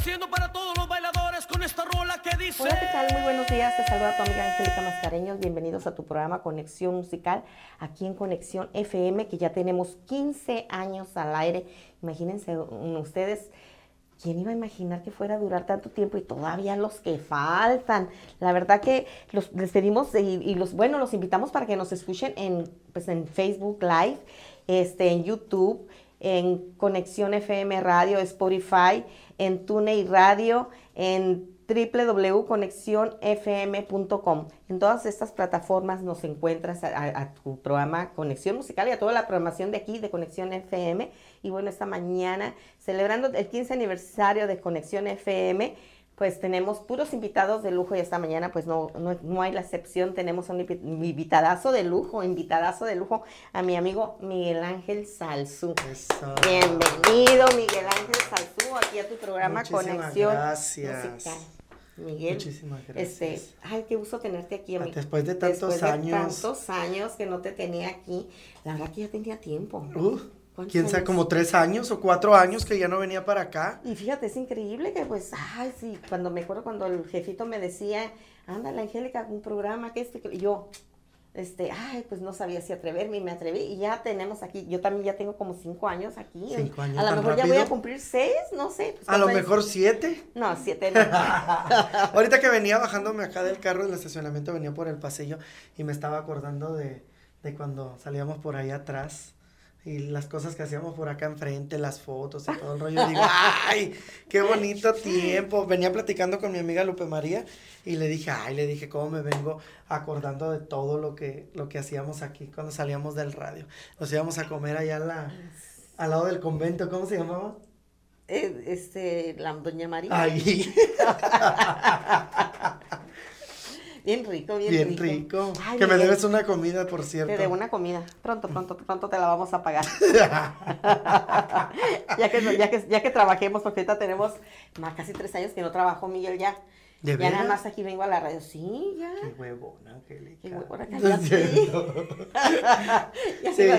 haciendo para todos los bailadores con esta rola que dice. Hola, ¿qué tal? Muy buenos días. Te saluda tu amiga Angélica Mascareños. Bienvenidos a tu programa Conexión Musical, aquí en Conexión FM, que ya tenemos 15 años al aire. Imagínense ustedes. ¿Quién iba a imaginar que fuera a durar tanto tiempo y todavía los que faltan? La verdad que los les pedimos y, los bueno, los invitamos para que nos escuchen en pues en Facebook Live, este en YouTube, en Conexión FM Radio, Spotify, en TuneIn Radio, en www.conexionfm.com. En todas estas plataformas nos encuentras a, tu programa Conexión Musical y a toda la programación de aquí de Conexión FM. Y bueno, esta mañana, celebrando el 15 aniversario de Conexión FM, pues tenemos puros invitados de lujo y esta mañana pues no, no, hay la excepción, tenemos un invitadazo de lujo, invitadazo de lujo a mi amigo Miguel Ángel Salzú. Bienvenido Miguel Ángel Salzú aquí a tu programa Conexión gracias. Miguel. Muchísimas gracias. Este, ay, qué gusto tenerte aquí, amigo. Después de tantos Después años. De tantos años que no te tenía aquí. La verdad que ya tenía tiempo. Uh, quién sabe, como tres años o cuatro años que ya no venía para acá. Y fíjate, es increíble que pues, ay, sí, cuando me acuerdo cuando el jefito me decía, ándale, Angélica, un programa que este, que yo, este, ay, pues no sabía si atreverme y me atreví y ya tenemos aquí, yo también ya tengo como cinco años aquí. Cinco años. A lo mejor ya voy a cumplir seis, no sé. Pues, a lo mejor siete. No, siete no. Ahorita que venía bajándome acá del carro del estacionamiento, venía por el pasillo y me estaba acordando de, de cuando salíamos por ahí atrás y las cosas que hacíamos por acá enfrente, las fotos y todo el rollo. Digo, ¡ay! ¡Qué bonito tiempo! Venía platicando con mi amiga Lupe María y le dije, ¡ay! Le dije, ¿cómo me vengo acordando de todo lo que, lo que hacíamos aquí cuando salíamos del radio? Nos íbamos a comer allá la, al lado del convento, ¿cómo se llamaba? Eh, este, la Doña María. Ay. Bien rico, bien, bien rico. que me debes una comida, por cierto. Te debo una comida. Pronto, pronto, pronto te la vamos a pagar. ya, que, ya, que, ya que trabajemos, porque ahorita tenemos más casi tres años que no trabajo, Miguel, ya. ¿De ya nada más aquí vengo a la radio. Sí, ya. Qué huevona, Angélica. Qué huevona, Sí. sí. A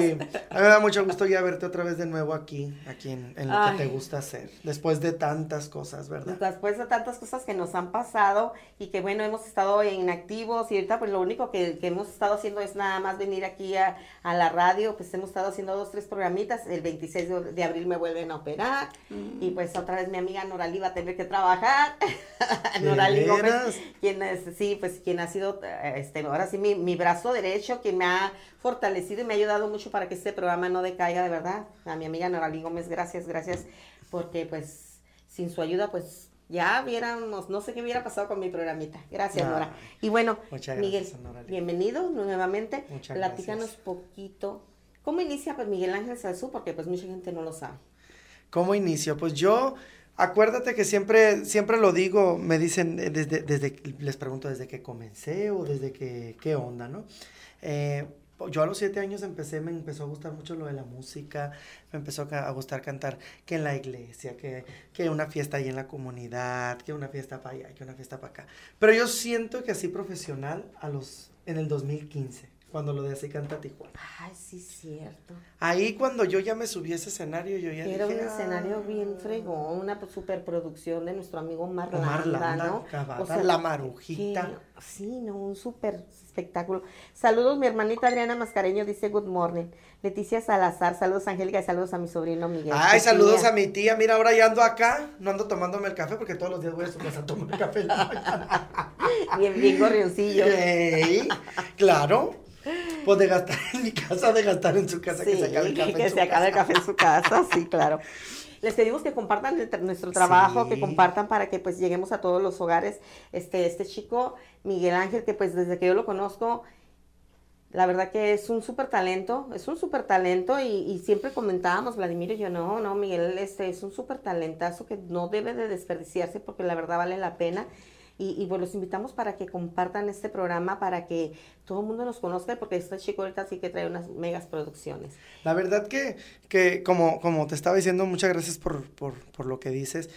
mí me da mucho gusto ya verte otra vez de nuevo aquí, aquí en, en lo que te gusta hacer. Después de tantas cosas, ¿verdad? Después de tantas cosas que nos han pasado y que bueno, hemos estado inactivos y ahorita pues lo único que, que hemos estado haciendo es nada más venir aquí a, a, la radio. Pues hemos estado haciendo dos, tres programitas. El 26 de, de abril me vuelven a operar mm. y pues otra vez mi amiga Noralí va a tener que trabajar. Noralí quien es, sí, pues quien ha sido, este, ahora sí, mi, mi, brazo derecho, quien me ha fortalecido y me ha ayudado mucho para que este programa no decaiga de verdad. A mi amiga Noralí Gómez, gracias, gracias, porque pues sin su ayuda, pues ya viéramos, no sé qué hubiera pasado con mi programita. Gracias, Nora. Y bueno, Miguel, bienvenido nuevamente. Muchas Platícanos poquito. ¿Cómo inicia pues Miguel Ángel Salzú? Porque pues mucha gente no lo sabe. ¿Cómo inicio? Pues yo Acuérdate que siempre, siempre lo digo, me dicen, eh, desde, desde, les pregunto desde que comencé o desde que, qué onda, ¿no? Eh, yo a los siete años empecé, me empezó a gustar mucho lo de la música, me empezó a gustar cantar que en la iglesia, que, que una fiesta ahí en la comunidad, que una fiesta para allá, que una fiesta para acá. Pero yo siento que así profesional a los, en el 2015 cuando lo de así canta Tijuana. Ay, sí, cierto. Ahí cuando yo ya me subí a ese escenario, yo ya Era un escenario bien fregón, una superproducción de nuestro amigo Marlanda, ¿no? o sea, la marujita. sí, no, un súper espectáculo. Saludos, mi hermanita Adriana Mascareño dice good morning. Leticia Salazar, saludos Angélica y saludos a mi sobrino Miguel. Ay, saludos a mi tía. Mira, ahora ya ando acá, no ando tomándome el café porque todos los días voy a su casa a tomar café bien, bien gorrioncillo. claro. Pues de gastar en mi casa, de gastar en su casa, que se acabe el café. Que se acabe el café en su casa, sí, claro. Les pedimos que compartan nuestro trabajo, que compartan para que pues lleguemos a todos los hogares. Este, este chico, Miguel Ángel, que pues desde que yo lo conozco, la verdad que es un súper talento, es un súper talento y, y, siempre comentábamos, Vladimir y yo, no, no, Miguel este es un súper talentazo que no debe de desperdiciarse porque la verdad vale la pena y, y pues los invitamos para que compartan este programa, para que todo el mundo nos conozca, porque este chico ahorita sí que trae unas megas producciones. La verdad que, que como, como te estaba diciendo, muchas gracias por, por, por lo que dices.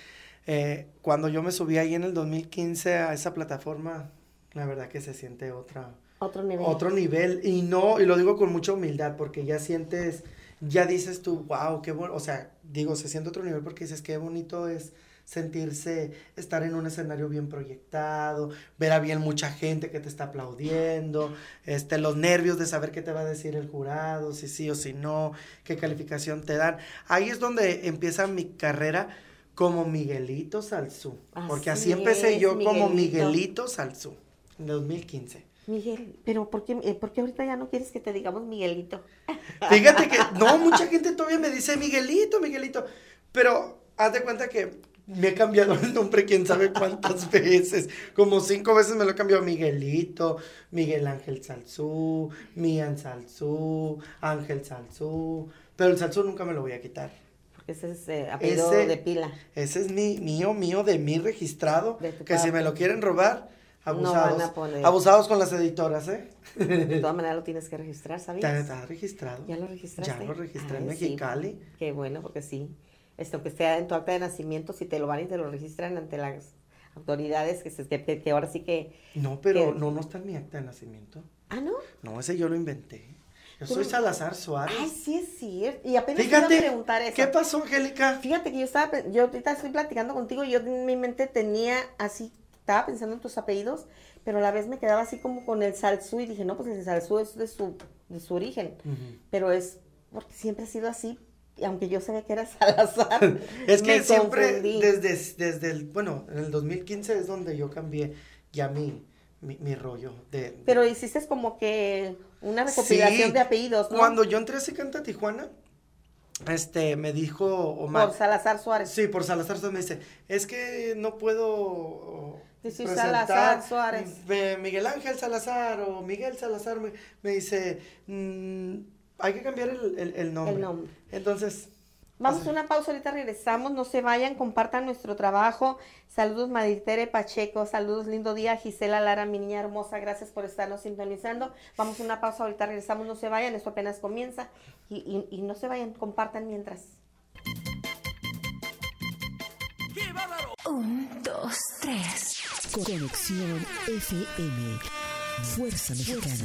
Eh, cuando yo me subí ahí en el 2015 a esa plataforma, la verdad que se siente otra... Otro nivel. Otro nivel. Y no, y lo digo con mucha humildad, porque ya sientes, ya dices tú, wow, qué bueno, o sea, digo, se siente otro nivel porque dices, qué bonito es sentirse, estar en un escenario bien proyectado, ver a bien mucha gente que te está aplaudiendo, este, los nervios de saber qué te va a decir el jurado, si sí o si no, qué calificación te dan. Ahí es donde empieza mi carrera como Miguelito Salzú, porque así empecé es, yo como Miguelito. Miguelito Salzú, en 2015. Miguel, pero ¿por qué, eh, por qué ahorita ya no quieres que te digamos Miguelito? Fíjate que, no, mucha gente todavía me dice Miguelito, Miguelito, pero haz de cuenta que me he cambiado el nombre quién sabe cuántas veces, como cinco veces me lo he cambiado Miguelito, Miguel Ángel Salzú, Mian Salzú, Ángel Salzú, pero el Salzú nunca me lo voy a quitar. Porque ese es eh, apellido Ese- de pila. Ese es mi, mío, mío, de mí registrado, De que si me lo quieren robar, No abusados, a poner. abusados con las editoras, ¿eh? De todas maneras lo tienes que registrar, ¿sabías? está registrado. ¿Ya lo registraste? Ya lo registré en Ay, sí. Mexicali. Qué bueno, porque sí. Esto que esté en tu acta de nacimiento, si te lo van y te lo registran ante las autoridades, que, se- que, que ahora sí que... No, pero no, no está en mi acta de nacimiento. Ah, ¿no? No, ese yo lo inventé. Yo soy Salazar Suárez. Ay, sí es cierto. Y apenas te iba a Fíjate, preguntar eso. ¿qué pasó, Angélica? Fíjate que yo estaba, yo ahorita estoy platicando contigo y yo en mi mente tenía así, estaba pensando en tus apellidos, pero a la vez me quedaba así como con el Salsú y dije, no, pues el Salsú es de su, de su origen, pero es porque siempre ha sido así, aunque yo sabía que era Salazar. Es que siempre, desde, desde el, bueno, en el 2015 es donde yo cambié ya mi, mi, mi rollo de... de- Pero hiciste como que una recopilación Sí, de apellidos, ¿no? Cuando yo entré a Secanta Tijuana, este, me dijo Omar... Por Salazar Suárez. Sí, por Salazar Suárez me dice, es que no puedo Decir Salazar Suárez. Miguel Ángel Salazar o Miguel Salazar me, me dice, "Mm, hay que cambiar el, el- el nombre. El nombre. Entonces, Vamos así. a una pausa, ahorita regresamos, no se vayan, compartan nuestro trabajo. Saludos Maritere Pacheco, saludos, lindo día, Gisela Lara, mi niña hermosa, gracias por estarnos sintonizando. Vamos a una pausa, ahorita regresamos, no se vayan, esto apenas comienza. Y, y- y no se vayan, compartan mientras. Un, dos, tres. Conexión FM. Fuerza Mexicana.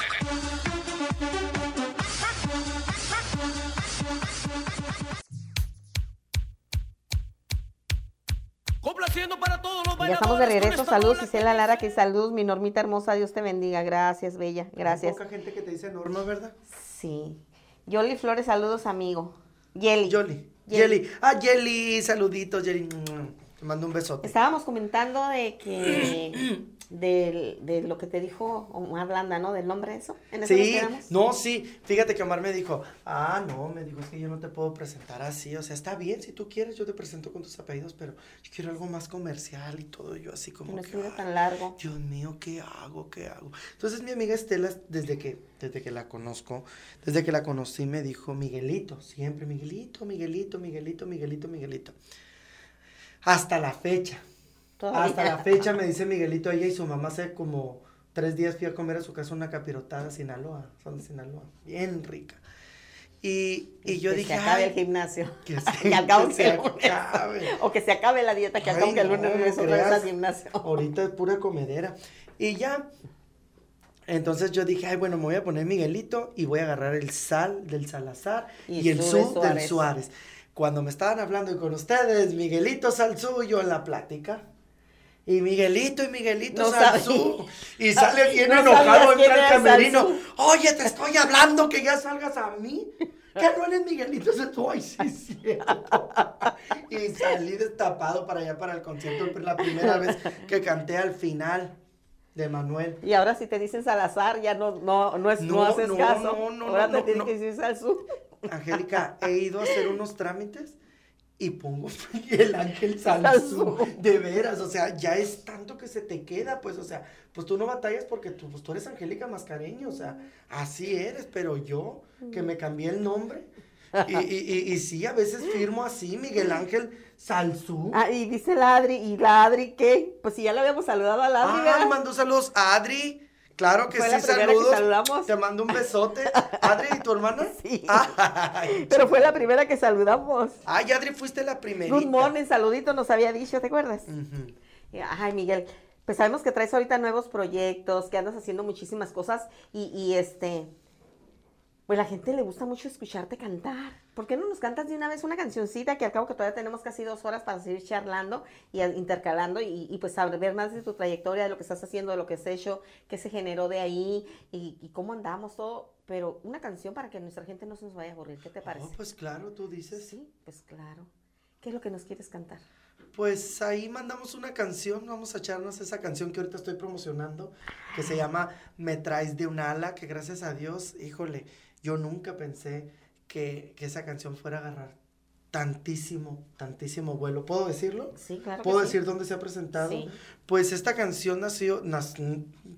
Ya estamos de regreso, saludos que Lara, que saludos, mi normita hermosa, Dios te bendiga, gracias, bella, gracias. Poca gente que te dice Norma, ¿verdad? Sí. Yoli Flores, saludos, amigo. Yeli. Yoli. Yeli. Ah, Yeli, saluditos, Yeli. Te mando un besote. Estábamos comentando de que de, de lo que te dijo Omar Landa, ¿no? Del nombre de eso. ¿En eso Sí, no, sí. Fíjate que Omar me dijo, ah, no, me dijo, es que yo no te puedo presentar así. O sea, está bien, si tú quieres, yo te presento con tus apellidos, pero yo quiero algo más comercial y todo. Yo así como no que, estuviera "Ay, tan largo. Dios mío, ¿qué hago? ¿Qué hago? Entonces mi amiga Estela, desde que, desde que la conozco, desde que la conocí, me dijo Miguelito, siempre Miguelito, Miguelito, Miguelito, Miguelito, Miguelito. Hasta la fecha. Todavía. Hasta la fecha me dice Miguelito, ella y su mamá hace como tres días fui a comer a su casa una capirotada Sinaloa, son de Sinaloa, bien rica. Y, y yo que dije, se acabe "Ay, el gimnasio. que se- Que al cabo que que se el lunes. acabe". O que se acabe la dieta, que Ay, que el lunes regreso al gimnasio. Ahorita es pura comedera. Y ya, entonces yo dije, ay, bueno, me voy a poner Miguelito y voy a agarrar el sal del Salazar Y y, el su de su del Suárez. Cuando me estaban hablando con ustedes, Miguelito Salsú, yo en la plática. Y Miguelito y Miguelito No Salsú. Y sale bien No enojado, entra el camerino. Oye, te estoy hablando que ya salgas a mí. ¿Qué no eres Miguelito Salsú? Ay, sí, es cierto. Y salí destapado para allá para el concierto. La primera vez que canté al final de Manuel. Y ahora si te dicen Salazar, ya no, no, no, es, no, No, haces no, caso. no, no, ahora te tienes que decir Salsú. Angélica, he ido a hacer unos trámites y pongo el ángel. Salsú. De veras, o sea, ya es tanto que se te queda, pues, o sea, pues tú no batallas porque tú, pues, tú eres Angélica Mascareño, o sea, así eres, pero yo, que me cambié el nombre, y, y, y, y sí, a veces firmo así, Miguel Ángel Salsú. Ah, y dice la Adri, ¿y la Adri qué? Pues si ya le habíamos saludado a la Adri, Ah, ¿verdad? mandó saludos a Adri, Claro que Fue sí, la primera que saludos. saludamos. Te mando un besote. Adri, ¿y tu hermana? Sí. Ay, Pero fue la primera que saludamos. Ay, Adri, fuiste la primerita. Good morning, saludito nos había dicho, ¿te acuerdas? Ay, Miguel, pues sabemos que traes ahorita nuevos proyectos, que andas haciendo muchísimas cosas y, y este, pues la gente le gusta mucho escucharte cantar. ¿Por qué no nos cantas de una vez una cancioncita que al cabo que todavía tenemos casi dos horas para seguir charlando y intercalando y, y, pues saber más de tu trayectoria, de lo que estás haciendo, de lo que has hecho, qué se generó de ahí y, y cómo andamos todo? Pero una canción para que nuestra gente no se nos vaya a aburrir, ¿qué te parece? Oh, pues claro, tú dices. Sí, pues claro. ¿Qué es lo que nos quieres cantar? Pues ahí mandamos una canción, vamos a echarnos esa canción que ahorita estoy promocionando, que se llama Me traes de un ala, que gracias a Dios, híjole, yo nunca pensé que, que esa canción fuera a agarrar tantísimo, tantísimo vuelo. ¿Puedo decirlo? Sí, claro. que ¿Puedo sí. decir dónde se ha presentado? Sí. Pues esta canción nació, nas-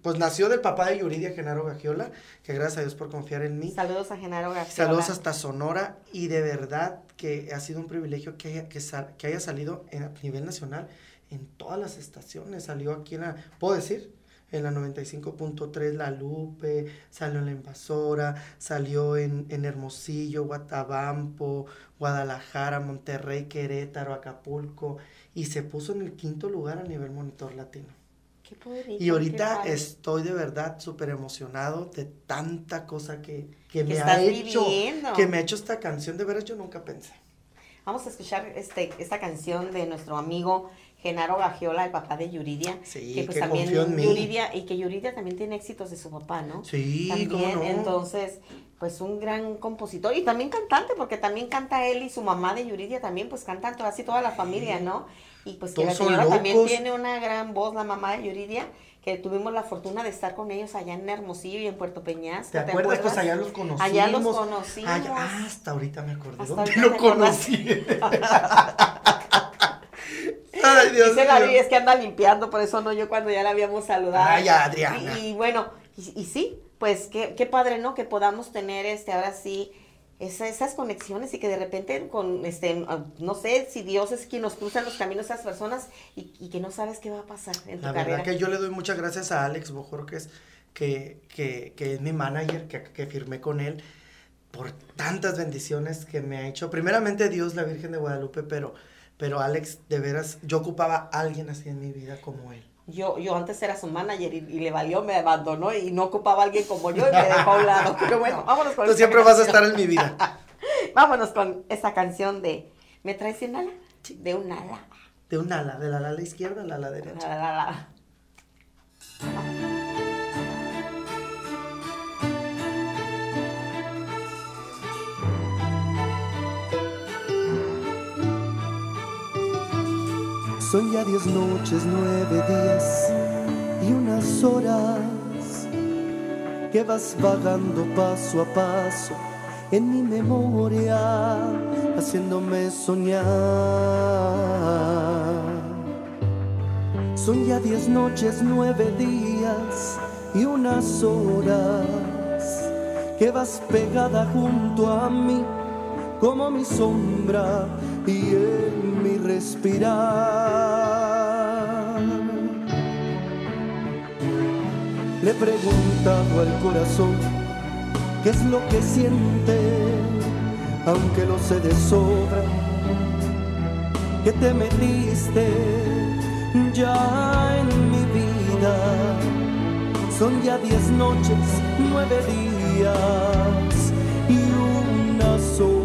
pues nació del papá de Yuridia, Genaro Gagiola, que gracias a Dios por confiar en mí. Saludos a Genaro García. Saludos hasta Sonora y de verdad que ha sido un privilegio que haya, que sal- que haya salido en- a nivel nacional en todas las estaciones. Salió aquí en la, ¿puedo decir? En la 95.3 La Lupe, salió en La Invasora, salió en, en Hermosillo, Guatabampo, Guadalajara, Monterrey, Querétaro, Acapulco y se puso en el quinto lugar a nivel monitor latino. Qué Y ahorita qué estoy de verdad súper emocionado de tanta cosa que, que me ha hecho, viviendo. que me ha hecho esta canción. De veras yo nunca pensé. Vamos a escuchar este, esta canción de nuestro amigo Genaro Gagiola, el papá de Yuridia. Sí, que pues que también en. Yuridia, y que Yuridia también tiene éxitos de su papá, ¿no? Sí, también, no. entonces, pues un gran compositor y también cantante, porque también canta él y su mamá de Yuridia también, pues cantan toda, así toda la familia, ¿no? Y pues que la señora también tiene una gran voz, la mamá de Yuridia, que tuvimos la fortuna de estar con ellos allá en Hermosillo y en Puerto Peñasco. ¿Te acuerdas? Pues allá los conocimos. Allá los conocimos. Allá- hasta ahorita me acordé. Hasta ¿Dónde ahorita lo conocí? Ay, Dios Dice mío. es que anda limpiando, por eso no yo cuando ya la habíamos saludado. Ay, Adriana. Y, y bueno, y, y sí, pues qué, qué padre, ¿no? Que podamos tener este ahora sí esa- esas conexiones y que de repente con este no sé si Dios es quien nos cruza en los caminos a esas personas y, y que no sabes qué va a pasar en tu La carrera. verdad que yo le doy muchas gracias a Alex Bojorques, que, que, que es mi manager, que, que firmé con él, por tantas bendiciones que me ha hecho. Primeramente Dios, la Virgen de Guadalupe, pero, pero Alex, de veras, yo ocupaba a alguien así en mi vida como él. Yo, yo antes era su manager y, y le valió, me abandonó y no ocupaba a alguien como yo y me dejó a un lado. Pero bueno, vámonos con Tú siempre vas a canción. estar en mi vida. Vámonos con esta canción de ¿Me traes un ala? De un ala. De un ala, de la ala izquierda a la ala derecha. La, la, la. Son ya diez noches, nueve días y unas horas que vas vagando paso a paso en mi memoria, haciéndome soñar. Son ya diez noches, nueve días y unas horas que vas pegada junto a mí como mi sombra y en mi respirar. Le he preguntado al corazón qué es lo que siente, aunque lo sé de sobra, que te metiste ya en mi vida. Son ya diez noches, nueve días y unas horas.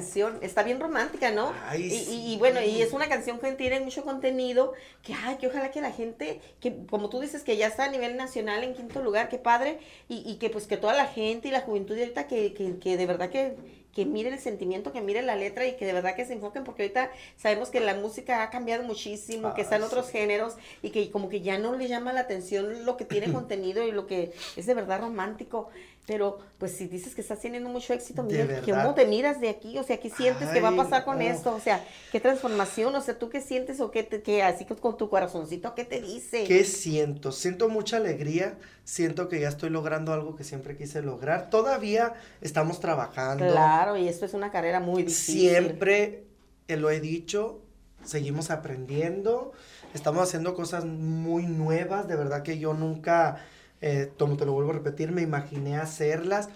Canción, está bien romántica, ¿no? Ay, y, y- sí. y bueno, y es una canción que tiene mucho contenido, que, ay, que ojalá que la gente, que como tú dices, que ya está a nivel nacional en quinto lugar, qué padre, y, y que pues que toda la gente y la juventud de ahorita que, que, que de verdad que, que mire el sentimiento, que mire la letra y que de verdad que se enfoquen, porque ahorita sabemos que la música ha cambiado muchísimo, que Ah, están otros sí. géneros y que como que ya no le llama la atención lo que tiene contenido y lo que es de verdad romántico. Pero, pues, si dices que estás teniendo mucho éxito, Miguel, verdad. ¿cómo te miras de aquí? O sea, ¿qué sientes que va a Ay, pasar con esto? O sea, ¿qué transformación? O sea, ¿tú qué sientes o qué, te, qué así con tu corazoncito, qué te dice? ¿Qué siento? Siento mucha alegría, siento que ya estoy logrando algo que siempre quise lograr. Todavía estamos trabajando. Claro, y esto es una carrera muy difícil. Siempre eh, lo he dicho, seguimos aprendiendo, estamos haciendo cosas muy nuevas, de verdad que yo nunca, eh, como te lo vuelvo a repetir, me imaginé hacerlas.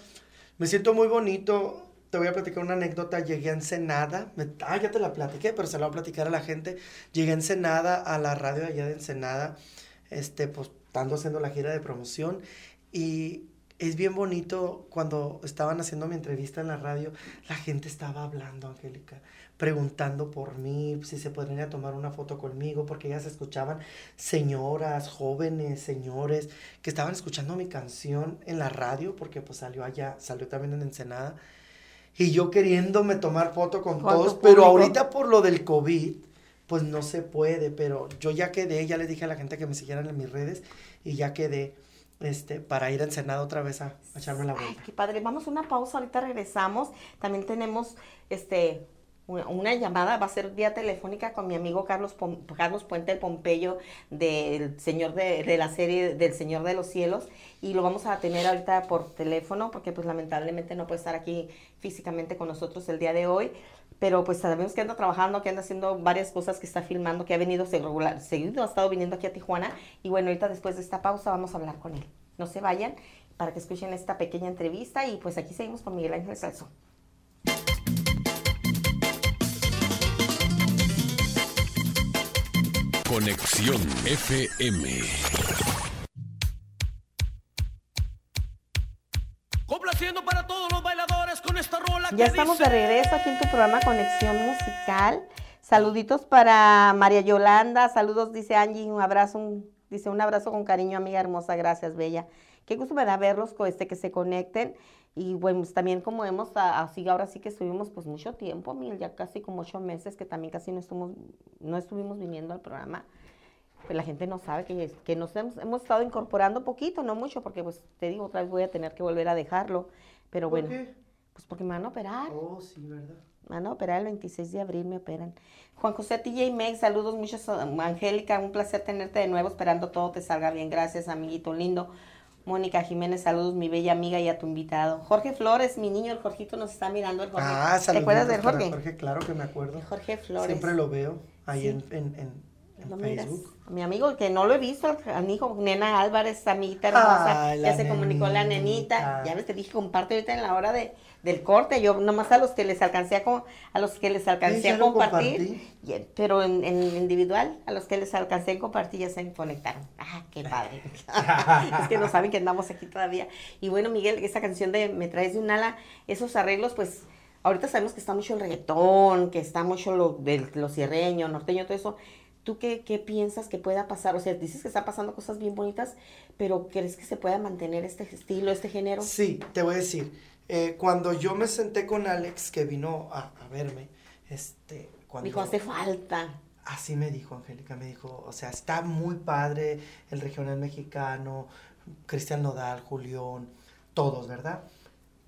Me siento muy bonito. Te voy a platicar una anécdota. Llegué a Ensenada. me- ah, ya te la platiqué, pero se la voy a platicar a la gente. Llegué a Ensenada, a la radio allá de Ensenada, este, pues, estando haciendo la gira de promoción. Y es bien bonito cuando estaban haciendo mi entrevista en la radio, la gente estaba hablando, Angélica, preguntando por mí, si se podrían ir a tomar una foto conmigo, porque ellas escuchaban señoras, jóvenes, señores, que estaban escuchando mi canción en la radio, porque pues salió allá, salió también en Ensenada, y yo queriéndome tomar foto con, todos, pero ahorita por lo del COVID, pues no se puede, pero yo ya quedé, ya les dije a la gente que me siguieran en mis redes, y ya quedé, este, para ir a Ensenada otra vez a, a echarme la Ay, vuelta. qué padre. Vamos a una pausa, ahorita regresamos. También tenemos este una, llamada, va a ser vía telefónica con mi amigo Carlos Pom- Carlos Puente el Pompeyo del señor de, de la serie del Señor de los Cielos y lo vamos a tener ahorita por teléfono porque pues lamentablemente no puede estar aquí físicamente con nosotros el día de hoy. Pero pues sabemos que anda trabajando, que anda haciendo varias cosas, que está filmando, que ha venido seguido, ha estado viniendo aquí a Tijuana. Y bueno, ahorita después de esta pausa vamos a hablar con él. No se vayan para que escuchen esta pequeña entrevista y pues aquí seguimos con Miguel Ángel Salso. Conexión FM. Complaciendo para todos los bailadores con esta rola Ya que estamos de regreso aquí en tu programa Conexión Musical. Saluditos para María Yolanda, saludos, dice Angie, un abrazo, un- dice un abrazo con cariño, amiga hermosa, gracias, bella. Qué gusto me da verlos, co- este, que se conecten. Y bueno, pues, también como hemos, a- así ahora sí que estuvimos pues mucho tiempo, Miguel, ya casi como ocho meses que también casi no estuvimos, no estuvimos viniendo al programa. Pues la gente no sabe que, que nos hemos, hemos estado incorporando poquito, no mucho, porque pues te digo, otra vez voy a tener que volver a dejarlo. Pero ¿Por bueno, qué? pues porque me van a operar. Oh, sí, ¿verdad? Me van a operar el 26 de abril, me operan. Juan José TJ Meg, saludos muchos. Angélica, un placer tenerte de nuevo, esperando todo te salga bien. Gracias, amiguito lindo. Mónica Jiménez, saludos, mi bella amiga y a tu invitado. Jorge Flores, mi niño, el Jorgito nos está mirando. El Jorge. Ah, ¿Te acuerdas del Jorge? Jorge, claro que me acuerdo. Jorge Flores. Siempre lo veo ahí Sí. en, en, en. Facebook. A mi amigo, que no lo he visto, a mi hijo, Nena Álvarez, amiguita hermosa, Ay, ya se comunicó la nenita. nenita. Ya ves, te dije, comparte ahorita en la hora de, del corte. Yo nomás a los que les alcancé a, a los que les alcancé a compartir, y- pero en, en individual, a los que les alcancé a compartir ya se conectaron. Ah, qué padre. es que no saben que andamos aquí todavía. Y bueno, Miguel, esa canción de Me traes de un ala, esos arreglos, pues, ahorita sabemos que está mucho el reggaetón, que está mucho lo del lo sierreño, norteño, todo eso. ¿Tú qué, qué piensas que pueda pasar? O sea, dices que están pasando cosas bien bonitas, pero ¿crees que se pueda mantener este estilo, este género? Sí, te voy a decir. Eh, cuando yo me senté con Alex, que vino a, a verme, este, cuando... Dijo, hace falta. Así me dijo Angélica, me dijo, o sea, está muy padre el regional mexicano, Cristian Nodal, Julián, todos, ¿verdad?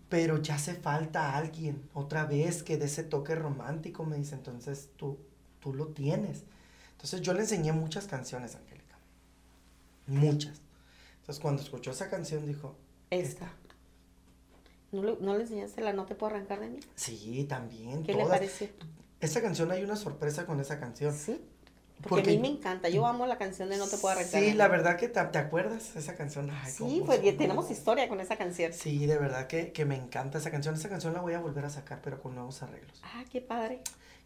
Pero ya hace falta alguien, otra vez, que dé ese toque romántico, me dice, entonces tú, tú lo tienes. Entonces yo le enseñé muchas canciones, Angélica, muchas. Entonces cuando escuchó esa canción dijo, Esta. ¿No le, ¿No le enseñaste la No te puedo arrancar de mí? sí, también, ¿Qué le pareció? Esa canción hay una sorpresa con esa canción. Sí. Porque, Porque- a mí me encanta. Yo amo la canción de No te puedo arrancar. de Sí, la verdad que te, ¿te acuerdas esa canción. Ay, Sí, pues tenemos historia con esa canción. Sí, de verdad que, que me encanta esa canción. Esa canción la voy a volver a sacar, pero con nuevos arreglos. Ah, qué padre.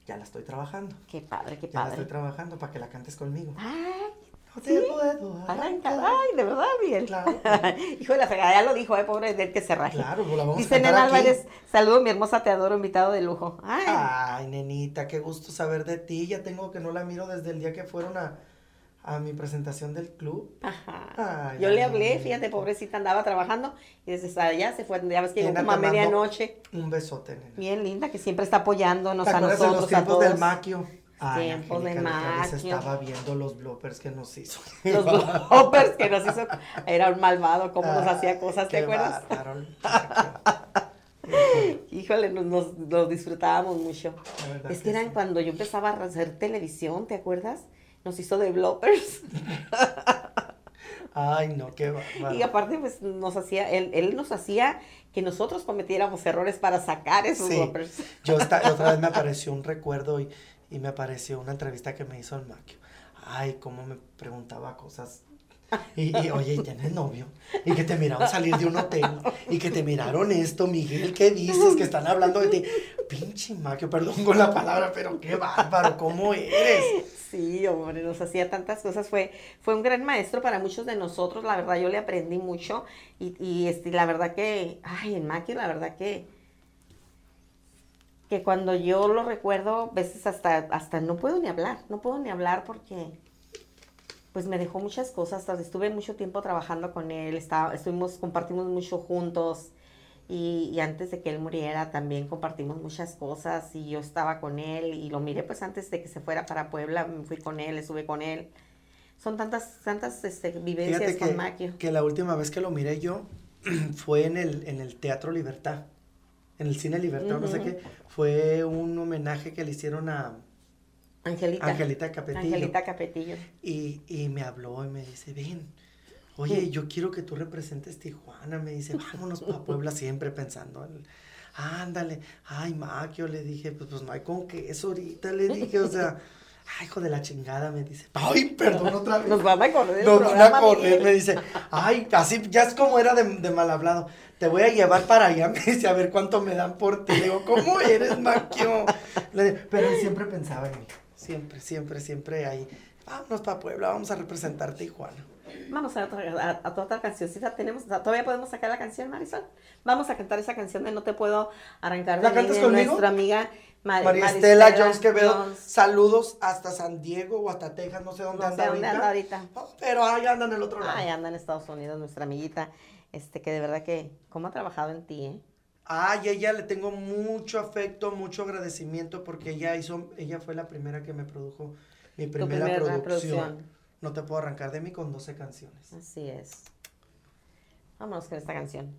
Ya la estoy trabajando. Qué padre, qué Ya la estoy padre. trabajando para que la cantes conmigo. Ay, Te puedo. Ay, de verdad, Miguel. Claro. Hijo de la fregada, ya lo dijo, eh, pobre del que se raje. Claro, pues la vamos a Dice cantar Nena aquí. Álvarez, saludo mi hermosa, te adoro, invitado de lujo. Ay, Ay, nenita, qué gusto saber de ti. Ya tengo que no la miro desde el día que fueron a, a mi presentación del club. ajá. Ay, Yo le hablé, fíjate, pobrecita, andaba trabajando y desde allá se fue, ya ves que llegó como a medianoche. Un besote, nena. Bien linda, que siempre está apoyándonos ¿Te a acuerdas de nosotros, los a tiempos todos. del maquio? Ay, Tiempos de Maquio. estaba viendo los bloopers que nos hizo. Los bloopers que nos hizo, era un malvado, cómo nos Ay, hacía cosas, ¿te acuerdas? Híjole, nos, nos, nos disfrutábamos mucho. Es que que eran sí. cuando yo empezaba a hacer televisión, ¿te acuerdas? Nos hizo de bloopers. Ay, no, qué bárbaro. Y aparte, pues nos hacía, él, él nos hacía que nosotros cometiéramos errores para sacar esos Sí. bloopers. Yo otra vez me apareció un recuerdo y, y me apareció una entrevista que me hizo el Maquio. Ay, cómo me preguntaba cosas. Y, y, oye, ¿y tienes novio? Y que te miraron salir de un hotel. Y que te miraron esto, Miguel, ¿qué dices? Que están hablando de ti. Pinche Maquio, perdón con la palabra, pero qué bárbaro, ¿cómo eres? Sí, hombre, nos hacía tantas cosas. Fue, fue un gran maestro para muchos de nosotros. La verdad, yo le aprendí mucho. Y, y este, la verdad que, ay, en Maki, la verdad que, que cuando yo lo recuerdo, a veces hasta, hasta no puedo ni hablar. No puedo ni hablar porque, pues me dejó muchas cosas. Hasta Estuve mucho tiempo trabajando con él. Estaba, estuvimos, compartimos mucho juntos. Y, y antes de que él muriera también compartimos muchas cosas y yo estaba con él y lo miré pues antes de que se fuera para Puebla, me fui con él, estuve con él. Son tantas, tantas este, vivencias Fíjate con que, Maquio. que la última vez que lo miré yo fue en el, en el Teatro Libertad, en el Cine Libertad, no sé qué. Fue un homenaje que le hicieron a Angelita. Angelita Capetillo. Angelita Capetillo. Y, y me habló y me dice, ven, oye, yo quiero que tú representes Tijuana. Me dice, vámonos para Puebla siempre pensando en... Ándale, ay, Maquio, le dije, pues, pues no hay con qué eso ahorita, le dije, o sea, ay, hijo de la chingada, me dice, ay, perdón otra vez. Nos van a correr Nos van a correr, me dice, ay, así ya es como era de, de mal hablado. Te voy a llevar para allá, me dice, a ver cuánto me dan por ti. Le digo, ¿cómo eres, Maquio? Le digo, pero él siempre pensaba en mí. Siempre, siempre, siempre ahí. Vámonos para Puebla, vamos a representar Tijuana. Vamos a otra, a, a otra cancioncita. Tenemos, ¿Todavía podemos sacar la canción, Marisol? Vamos a cantar esa canción de No te puedo arrancar de ¿La cantas conmigo? nuestra amiga Mar- María Estela Jones Quevedo, Jones. saludos hasta San Diego o hasta Texas, no sé dónde No anda sé dónde ahorita. anda ahorita. No, pero ahí anda en el otro lado. Ay, anda en Estados Unidos, nuestra amiguita. Este, que de verdad que, ¿cómo ha trabajado en ti, eh? Ay, ella le tengo mucho afecto, mucho agradecimiento porque ella hizo, ella fue la primera que me produjo mi primera, primera producción. producción. No te puedo arrancar de mí con 12 canciones. Así es. Vámonos con esta canción.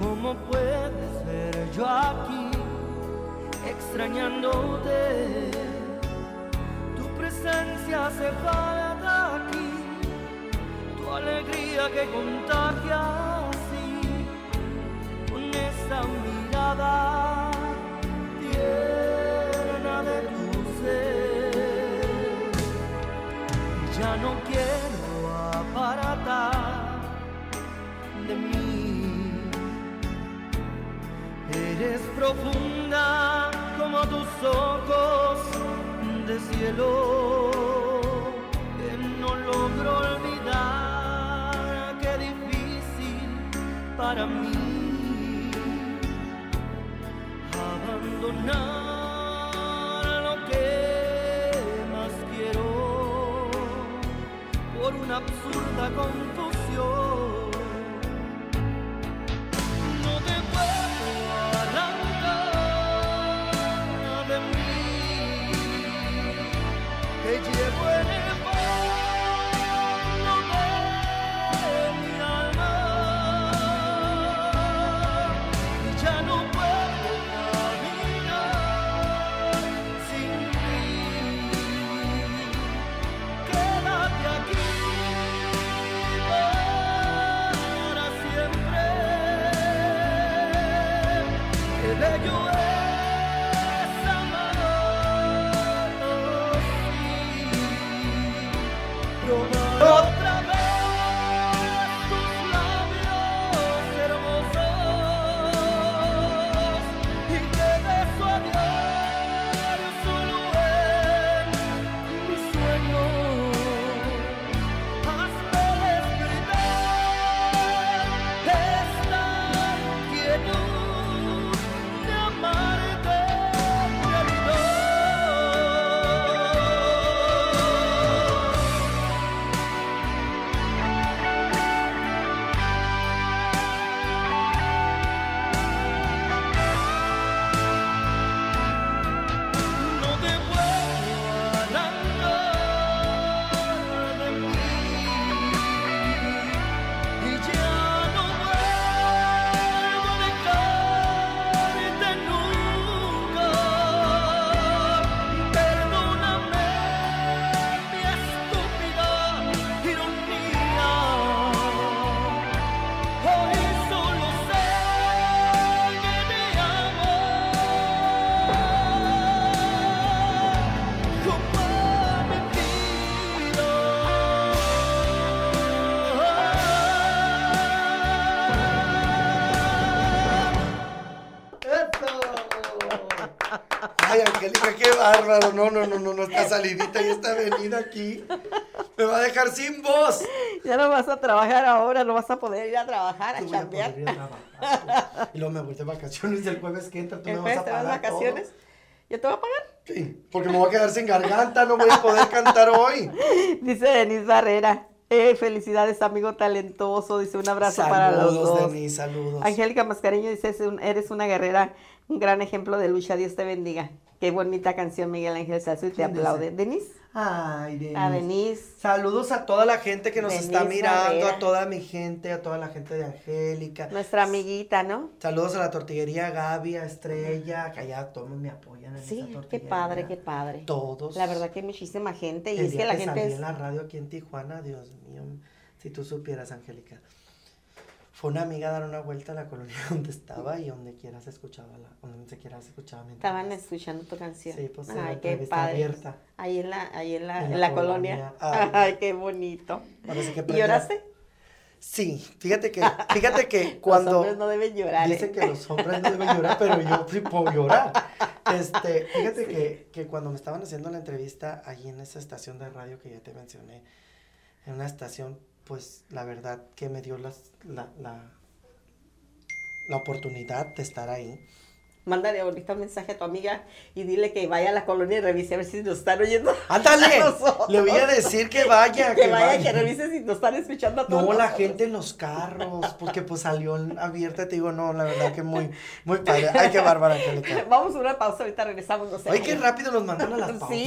Cómo puedes ver yo aquí extrañándote? Tu presencia hace falta aquí tu alegría que contagia así con esa mirada tierna de tu ser. Y ya no quiero Eres profunda como tus ojos de cielo que no logro olvidar. Qué difícil para mí abandonar lo que más quiero por una absurda confusión. No, no, no, no, no, esta salidita y esta venida aquí me va a dejar sin voz. Ya no vas a trabajar ahora, no vas a poder ir a trabajar, a chambear. Y luego me voy de vacaciones el jueves que entra, tú me ¿El vas a pagar vacaciones? todo. ¿Yo te voy a pagar? Sí, porque me voy a quedar sin garganta, no voy a poder cantar hoy. Dice Denis Barrera. Eh, felicidades, amigo talentoso. Dice un abrazo para los Saludos, dos. Denis, saludos. Angélica Mascareño dice, "Es un- eres una guerrera, un gran ejemplo de lucha. Dios te bendiga. Qué bonita canción, Miguel Ángel Salso, y te aplaude. ¿Denis? Ay, Denis. A Denis. Saludos a toda la gente que nos está Denise mirando, Barrera. a toda mi gente, a toda la gente de Angélica. Nuestra amiguita, ¿no? Saludos a la tortillería Gaby, a Estrella, que allá todos me apoyan en Sí, esa qué padre, qué padre. Todos. La verdad que hay muchísima gente y El es día que la que gente salí es... en la radio aquí en Tijuana, Dios mío, si tú supieras, Angélica. Fue una amiga a dar una vuelta a la colonia donde estaba y donde quiera se escuchaba, la, donde se quiera se escuchaba Estaban escuchando tu canción. Sí, pues, Ay, qué padre. abierta. Ahí en la, ahí en la, En la en la colonia. colonia. Ay. Ay. qué bonito. Que ¿Y lloraste? Sí, fíjate que, fíjate que Los cuando... hombres no deben llorar. ¿eh? Dicen que los hombres no deben llorar, pero yo sí puedo llorar. Este, fíjate que, que cuando me estaban haciendo la entrevista allí en esa estación de radio que ya te mencioné, en una estación, pues la verdad que me dio las, la, la, la oportunidad de estar ahí. Mándale ahorita un mensaje a tu amiga y dile que vaya a la colonia y revise a ver si nos están oyendo. ¡Ándale! Le voy a decir que vaya, que, que, vaya, vaya. que revise si nos están escuchando a todos. No, la nosotros. gente en los carros, porque pues salió abierta, te digo, no, la verdad que muy, muy padre. Ay, qué bárbara, Angélica. Vamos a una pausa, ahorita regresamos. No sé. Ay, qué rápido nos mandan a las pausas. Sí,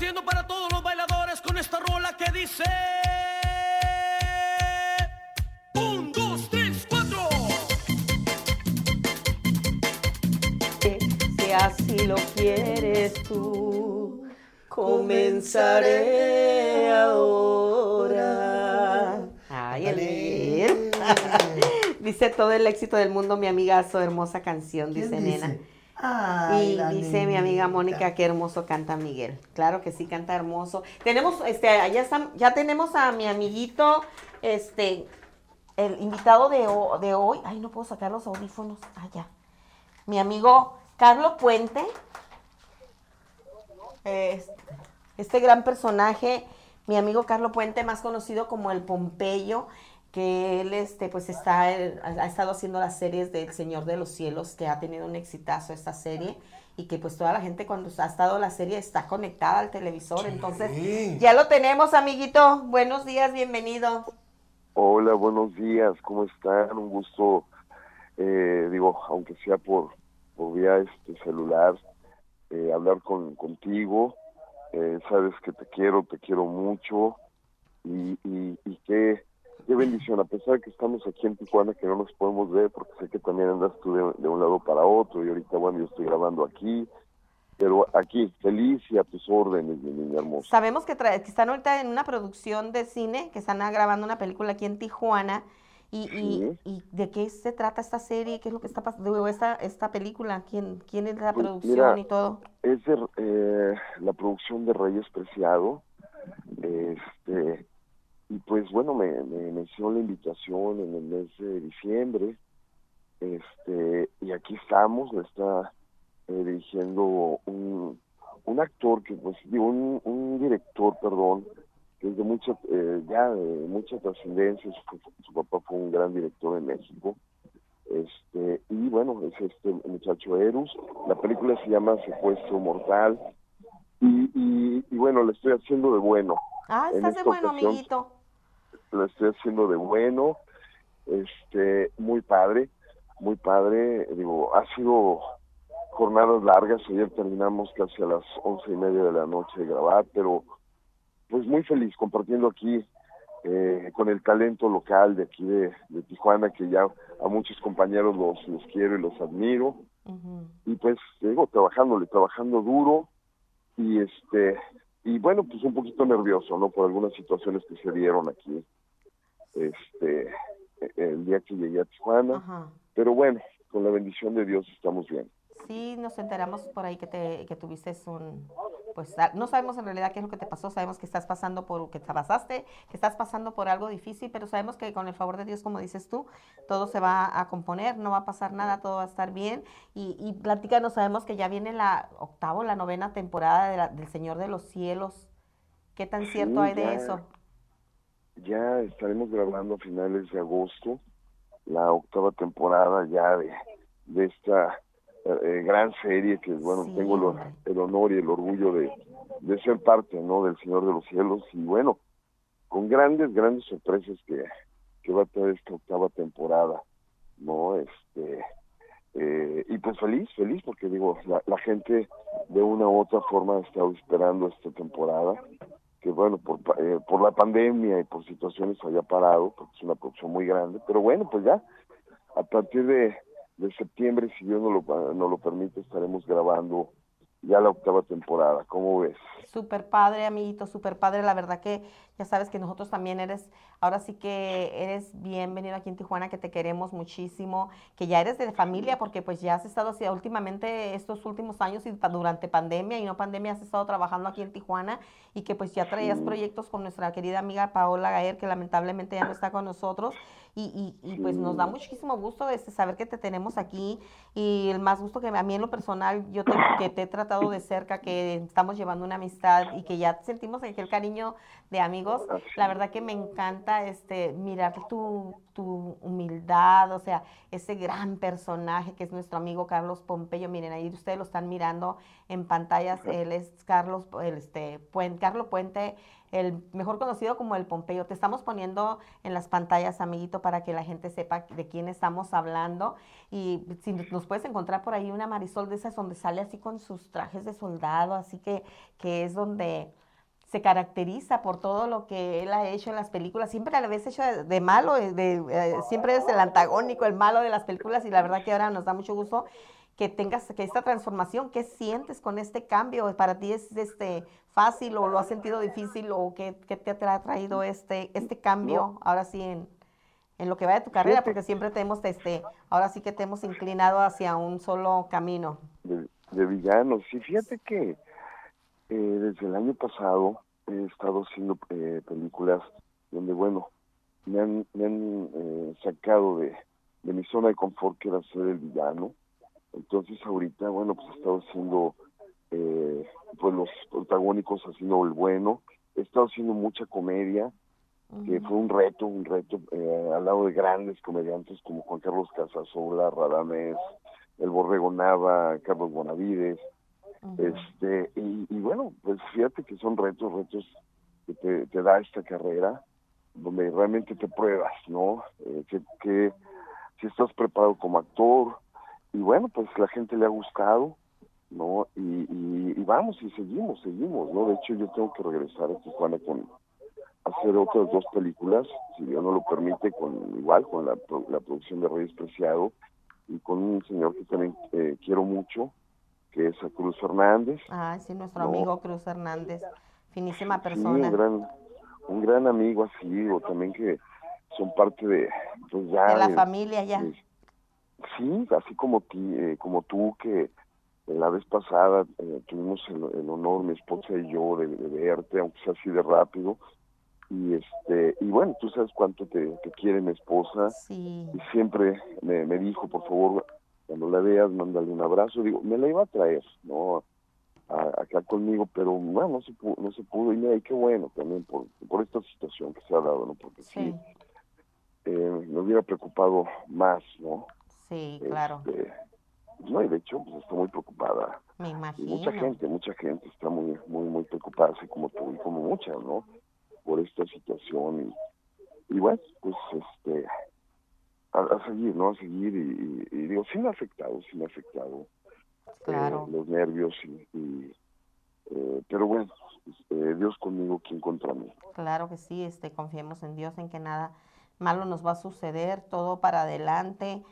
Complaciendo para todos los bailadores con esta rola que dice. Un, dos, tres, cuatro. Si así lo quieres tú, comenzaré ahora. Ay, el Dice todo el éxito del mundo, mi amigazo, hermosa canción, dice ¿Quién nena. Ay, Y dice mi amiga. Mónica, qué hermoso canta Miguel. Claro que sí, canta hermoso. Tenemos, este, ya está, ya tenemos a mi amiguito, este, el invitado de, de hoy. Ay, no puedo sacar los audífonos. Ah, ya. Mi amigo Carlos Puente. Este, este gran personaje, mi amigo Carlos Puente, más conocido como el Pompeyo, que él este, pues está, ha estado haciendo las series del Señor de los Cielos, que ha tenido un exitazo esta serie. y que pues toda la gente cuando ha estado la serie está conectada al televisor. Entonces, Sí. ya lo tenemos, amiguito. Buenos días, bienvenido. Hola, buenos días, ¿cómo están? Un gusto, eh, digo, aunque sea por, por vía este celular, eh, hablar con, contigo. Eh, sabes que te quiero, te quiero mucho y, y, y qué, qué bendición, a pesar de que estamos aquí en Tijuana, que no nos podemos ver, porque sé que también andas tú de, de un lado para otro y ahorita, bueno, yo estoy grabando aquí, pero aquí, feliz y a tus órdenes, mi niña hermosa. Sabemos que, que están ahorita en una producción de cine, que están grabando una película aquí en Tijuana. Y, y- de qué se trata esta serie? ¿Qué es lo que está pasando? Esta, esta película, ¿quién, quién es la Pues, producción mira, y todo? es de, eh, la producción de Reyes Preciado. Este, y pues bueno, me, me, me hicieron la invitación en el mes de diciembre. Este, y aquí estamos, me está eh, dirigiendo un, un actor que, pues, digo, un, un director, perdón, que es de mucha, eh, ya de mucha trascendencia. Su, su papá fue un gran director en México. Este, y bueno, es este muchacho Erus. La película se llama Secuestro Mortal. Y, y, y bueno, le estoy haciendo de bueno. Ah, estás de bueno, ocasión- amiguito. Lo estoy haciendo de bueno. Este, muy padre, muy padre. Digo, ha sido jornadas largas. Ayer terminamos casi a las once y media de la noche de grabar, pero pues muy feliz compartiendo aquí eh, con el talento local de aquí de, de Tijuana, que ya a muchos compañeros los, los quiero y los admiro. Y pues digo trabajándole trabajando duro y este y bueno pues un poquito nervioso no por algunas situaciones que se dieron aquí este el día que llegué a Tijuana Ajá. pero bueno con la bendición de Dios estamos bien Sí, nos enteramos por ahí que te que tuviste un pues no sabemos en realidad qué es lo que te pasó, sabemos que estás pasando por que te pasaste, que estás pasando por algo difícil, pero sabemos que con el favor de Dios, como dices tú, todo se va a componer, no va a pasar nada, todo va a estar bien y, y platícanos, sabemos que ya viene la octava, la novena temporada de la- del Señor de los Cielos. ¿Qué tan Sí, cierto hay de ya. eso? Ya estaremos grabando a finales de agosto la octava temporada ya de, de esta eh, gran serie que bueno Sí, tengo el, el honor y el orgullo de, de ser parte no del Señor de los Cielos. Y bueno con grandes grandes sorpresas que, que va a tener esta octava temporada no este eh, y pues feliz feliz porque digo la, la gente de una u otra forma ha estado esperando esta temporada que bueno, por, eh, por la pandemia y por situaciones había parado, porque es una producción muy grande, pero bueno, pues ya, a partir de, de septiembre, si Dios nos lo, nos lo permite, estaremos grabando ya la octava temporada, ¿cómo ves? Súper padre, amiguito, súper padre. La verdad que ya sabes que nosotros también eres, ahora sí que eres bienvenido aquí en Tijuana, que te queremos muchísimo, que ya eres de familia, porque pues ya has estado así últimamente estos últimos años y durante pandemia y no pandemia has estado trabajando aquí en Tijuana y que pues ya traías Sí. proyectos con nuestra querida amiga Paola Gaer, que lamentablemente ya no está con nosotros. Y, y, y, pues nos da muchísimo gusto este, saber que te tenemos aquí y el más gusto que a mí en lo personal, yo te, que te he tratado de cerca, que estamos llevando una amistad y que ya sentimos aquel cariño de amigos, la verdad que me encanta este mirar tu, tu humildad, o sea, ese gran personaje que es nuestro amigo Carlos Pompeyo. Miren, ahí ustedes lo están mirando en pantallas, él es Carlos, el, este, Puen- Carlos Puente, el mejor conocido como el Pompeyo. Te estamos poniendo en las pantallas, amiguito, para que la gente sepa de quién estamos hablando. Y si nos puedes encontrar por ahí una Marisol de esas donde sale así con sus trajes de soldado, así que, que es donde se caracteriza por todo lo que él ha hecho en las películas. Siempre a la vez hecho de, malo, de, de, eh, siempre es el antagónico, el malo de las películas y la verdad que ahora nos da mucho gusto que tengas que esta transformación, ¿qué sientes con este cambio? ¿Para ti es este fácil o lo has sentido difícil o qué, qué te ha traído este, este cambio ahora sí en, en lo que va de tu carrera? Porque siempre te hemos, este, ahora sí que te hemos inclinado hacia un solo camino. de, de villanos. Y fíjate que eh, desde el año pasado he estado haciendo eh, películas donde, bueno, me han, me han eh, sacado de, de mi zona de confort, que era ser el villano. Entonces ahorita, bueno, pues he estado haciendo eh, pues los protagónicos haciendo el bueno. He estado haciendo mucha comedia, que fue un reto, un reto eh, al lado de grandes comediantes como Juan Carlos Casasola, Radamés, el Borrego Nava, Carlos Bonavides, este, y, y bueno, pues fíjate que son retos, retos que te, te da esta carrera, donde realmente te pruebas, ¿no? Eh, que, que si estás preparado como actor, y bueno, pues la gente le ha gustado, ¿no? Y, y, y vamos y seguimos, seguimos, ¿no? De hecho, yo tengo que regresar a Tijuana con hacer otras dos películas, si Dios no lo permite, con igual con la, la producción de Reyes Preciado y con un señor que también eh, quiero mucho, que es a Cruz Fernández. Ay, sí, nuestro No. amigo Cruz Hernández, finísima Sí, persona. un gran, un gran amigo así, o también que son parte de, pues ya de la de- familia ya. de- sí, así como ti, eh, como tú que la vez pasada eh, tuvimos el, el honor mi esposa y yo de, de verte, aunque sea así de rápido, y este y bueno, tú sabes cuánto te, te quiere mi esposa Sí, y siempre me, me dijo, por favor, cuando la veas, mándale un abrazo. Digo, me la iba a traer, ¿no? A- acá conmigo, pero bueno, no se pudo, no se pudo. Y mira, y qué bueno también por, por esta situación que se ha dado, ¿no? Porque sí, sí, eh, me hubiera preocupado más, ¿no? Sí, claro, Este, no, y de hecho, pues está muy preocupada. me Y imagino. mucha gente, mucha gente está muy, muy, muy preocupada, así como tú y como muchas, ¿no? Por esta situación. Y, y bueno, pues este, a, a seguir, ¿no? A seguir. Y, y- y digo, sí me ha afectado, sí me ha afectado eh, Claro, los nervios. Y, y, eh, pero bueno, eh, Dios conmigo, ¿quién contra mí? claro que sí, este, confiemos en Dios, en que nada malo nos va a suceder, todo para adelante,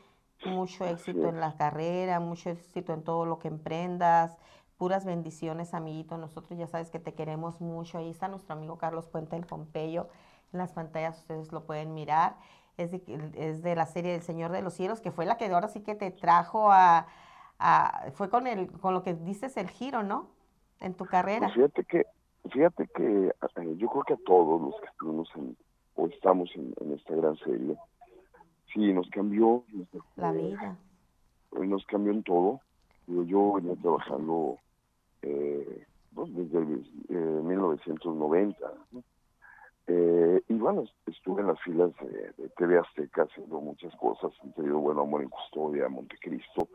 mucho éxito en la carrera, mucho éxito en todo lo que emprendas, puras bendiciones, amiguito, nosotros ya sabes que te queremos mucho, ahí está nuestro amigo Carlos Puente el Pompeyo, en las pantallas ustedes lo pueden mirar, es de, es de la serie del Señor de los Cielos, que fue la que ahora sí que te trajo a, a- fue con el, con lo que dices el giro, ¿no? En tu carrera. Pues fíjate que, fíjate que eh, yo creo que a todos los que estuvimos en, o estamos en, en esta gran serie, sí, nos cambió, nos dejó- La vida. eh, nos cambió en todo. Digo, yo venía trabajando eh, pues, desde el, eh, 1990. ¿no? Eh, y bueno, estuve en las filas de, de TV Azteca haciendo muchas cosas, entre bueno, Amor en Custodia, Montecristo,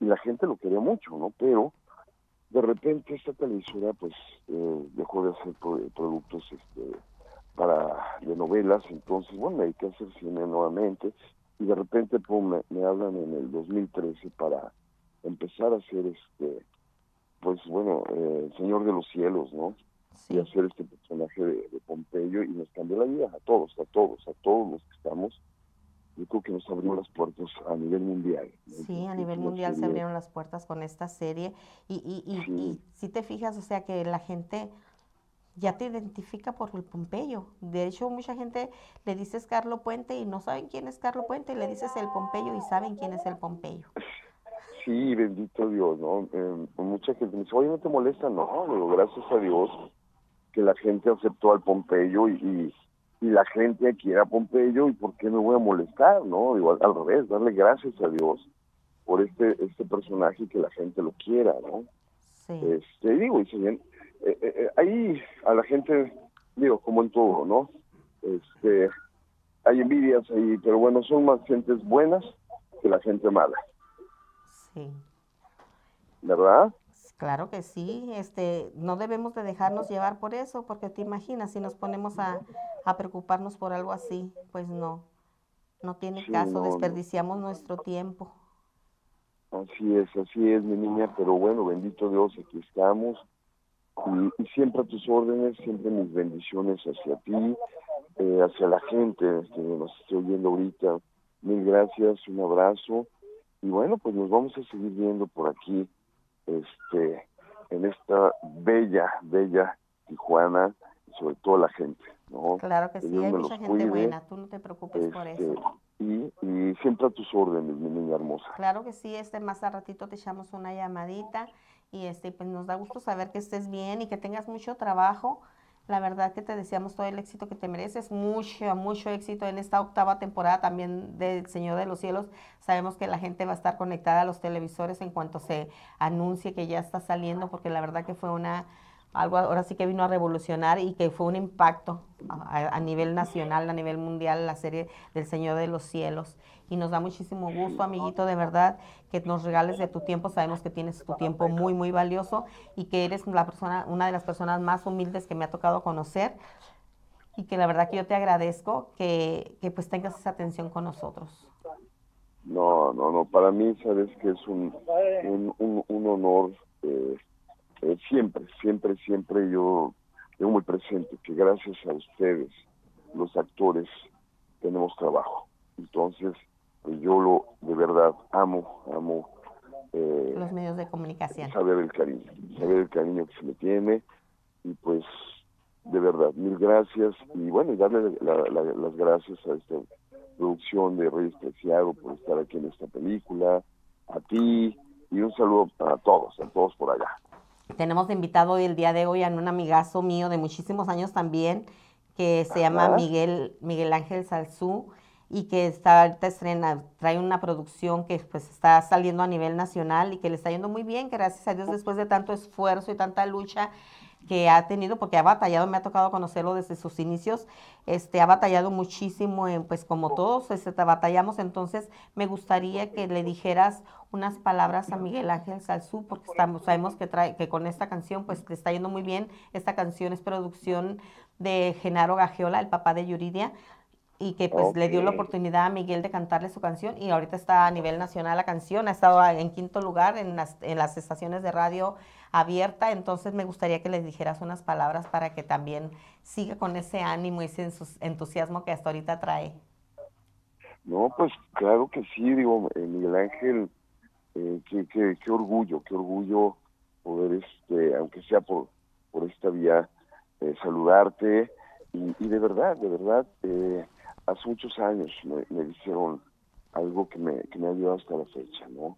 y la gente lo quería mucho, ¿no? Pero de repente esta televisora pues eh, dejó de hacer pro- productos este, para de novelas, entonces bueno, me dediqué a hacer cine nuevamente y de repente pum, me, me hablan en el 2013 para empezar a hacer este pues bueno, eh, el Señor de los Cielos, ¿no? Y Sí, hacer este personaje de, de Pompeyo y nos cambió la vida a todos, a todos, a todos los que estamos. Yo creo que nos abrió las puertas a nivel mundial. ¿no? sí, a nivel mundial se serie- abrieron las puertas con esta serie y, y, y, Sí. y si te fijas, o sea que la gente ya te identifica por el Pompeyo. De hecho, mucha gente le dices Carlo Puente y no saben quién es Carlo Puente, le dices el Pompeyo y saben quién es el Pompeyo. Sí, bendito Dios, ¿no? Eh, mucha gente me dice, oye, ¿no te molesta? No, digo, gracias a Dios que la gente aceptó al Pompeyo y, y, y la gente quiere a Pompeyo y ¿por qué me voy a molestar? ¿No? Digo, al, al revés, darle gracias a Dios por este este personaje y que la gente lo quiera, ¿no? Sí, Este, digo, y si bien, eh, eh, eh, ahí a la gente, digo, como en todo, ¿no? Este, hay envidias ahí, pero bueno, son más gentes buenas que la gente mala, sí. ¿verdad? Claro que sí, este, no debemos de dejarnos llevar por eso, porque te imaginas, si nos ponemos a, a preocuparnos por algo así, pues no, no tiene Sí, caso, no, no. desperdiciamos nuestro tiempo. Así es, así es, mi niña, pero bueno, bendito Dios, aquí estamos. Y, y siempre a tus órdenes, siempre mis bendiciones hacia ti, eh, hacia la gente que nos esté oyendo ahorita. Mil gracias, un abrazo. Y bueno, pues nos vamos a seguir viendo por aquí, este, en esta bella, bella Tijuana, sobre todo la gente, ¿no? Claro que Que sí, hay mucha gente cuide, buena, tú no te preocupes por este, eso. y, y siempre a tus órdenes, mi niña hermosa. Claro que sí, este más a ratito te echamos una llamadita y este pues nos da gusto saber que estés bien y que tengas mucho trabajo. La verdad que te deseamos todo el éxito que te mereces, mucho, mucho éxito en esta octava temporada también del Señor de los Cielos. Sabemos que la gente va a estar conectada a los televisores en cuanto se anuncie que ya está saliendo, porque la verdad que fue una, algo ahora sí que vino a revolucionar y que fue un impacto a, nivel nacional, a nivel mundial, la serie del Señor de los Cielos. Y nos da muchísimo gusto, amiguito, de verdad, que nos regales de tu tiempo. Sabemos que tienes tu tiempo muy, muy valioso y que eres la persona, una de las personas más humildes que me ha tocado conocer. Y que la verdad que yo te agradezco que, que pues tengas esa atención con nosotros. No, no, no, para mí sabes que es un, un, un, un honor, eh, eh, siempre, siempre, siempre yo tengo muy presente que gracias a ustedes, los actores, tenemos trabajo. Entonces, pues yo lo, de verdad, amo, amo eh, Los medios de comunicación. saber el cariño, saber el cariño que se le tiene y pues de verdad, mil gracias y bueno, y darle la- la- las gracias a esta producción de Reyes Preciado por estar aquí en esta película, a ti y un saludo a todos, a todos por allá. Tenemos invitado hoy el día de hoy a un amigazo mío de muchísimos años también, que se llama. Miguel, Miguel Ángel Salzú, y que está ahorita estrena, trae una producción que pues está saliendo a nivel nacional y que le está yendo muy bien, que gracias a Dios después de tanto esfuerzo y tanta lucha que ha tenido, porque ha batallado, me ha tocado conocerlo desde sus inicios, este, ha batallado muchísimo, en, pues como todos este, batallamos, entonces me gustaría que le dijeras unas palabras a Miguel Ángel Salzú, porque estamos, sabemos que, trae, que con esta canción pues le está yendo muy bien, esta canción es producción de Genaro Gagiola, el papá de Yuridia, y que pues le dio la oportunidad a Miguel de cantarle su canción y ahorita está a nivel nacional la canción, ha estado en quinto lugar en las, en las estaciones de radio abierta, entonces me gustaría que les dijeras unas palabras para que también siga con ese ánimo y ese entusiasmo que hasta ahorita trae. No, pues claro que sí, digo, eh, Miguel Ángel, eh, qué, qué, qué orgullo, qué orgullo poder, este, aunque sea por, por esta vía, eh, saludarte y, y de verdad, de verdad, eh, hace muchos años me, me dijeron algo que me, que me ha ayudado hasta la fecha, ¿no?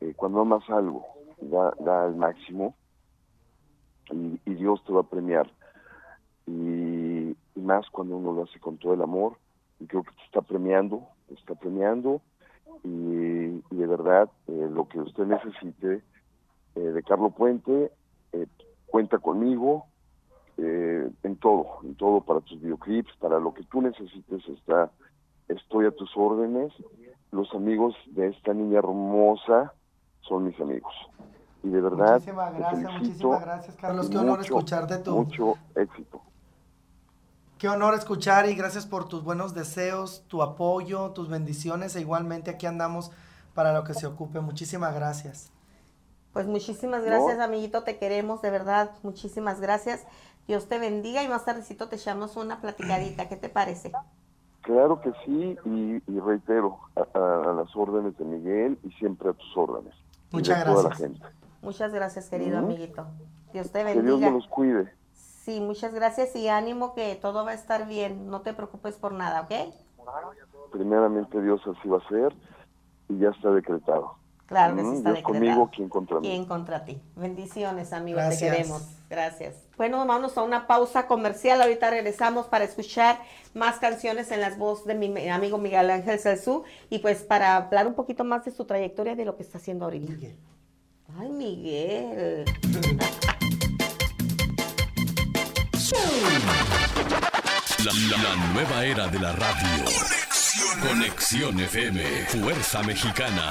Eh, cuando amas algo, da, da al máximo y, y Dios te va a premiar. Y, y más cuando uno lo hace con todo el amor, y creo que te está premiando, te está premiando, y, y de verdad, eh, lo que usted necesite eh, de Carlo Puente, eh, cuenta conmigo, eh, en todo, en todo para tus videoclips, para lo que tú necesites, está, estoy a tus órdenes. Los amigos de esta niña hermosa son mis amigos. Y de verdad, Muchísimas gracias, muchísimas gracias, Carlos. Qué honor mucho, escucharte tu. Mucho éxito. Qué honor escuchar y gracias por tus buenos deseos, tu apoyo, tus bendiciones e igualmente aquí andamos para lo que se ocupe. Muchísimas gracias. Pues muchísimas gracias, No. amiguito, te queremos, de verdad, muchísimas gracias. Dios te bendiga y más tardecito te echamos una platicadita, ¿qué te parece? Claro que sí, y, y reitero, a, a- las órdenes de Miguel y siempre a tus órdenes. y Muchas de toda la gracias. gente. Muchas gracias, querido amiguito. Dios te Que Dios bendiga. me los cuide. Sí, muchas gracias y ánimo que todo va a estar bien. No te preocupes por nada, ¿ok? Primeramente Dios así va a ser y ya está decretado. Claro que sí Mm, está Dios decretado. conmigo, ¿quién contra mí? ¿Quién contra ti? Bendiciones, amigo, Gracias. te queremos. Gracias. Bueno, vamos a una pausa comercial. Ahorita regresamos para escuchar más canciones en las voces de mi amigo Miguel Ángel Salzú y pues para hablar un poquito más de su trayectoria y de lo que está haciendo ahorita. Miguel. Ay, Miguel. La, la- la nueva era de la radio. Conexión FM. Fuerza Mexicana.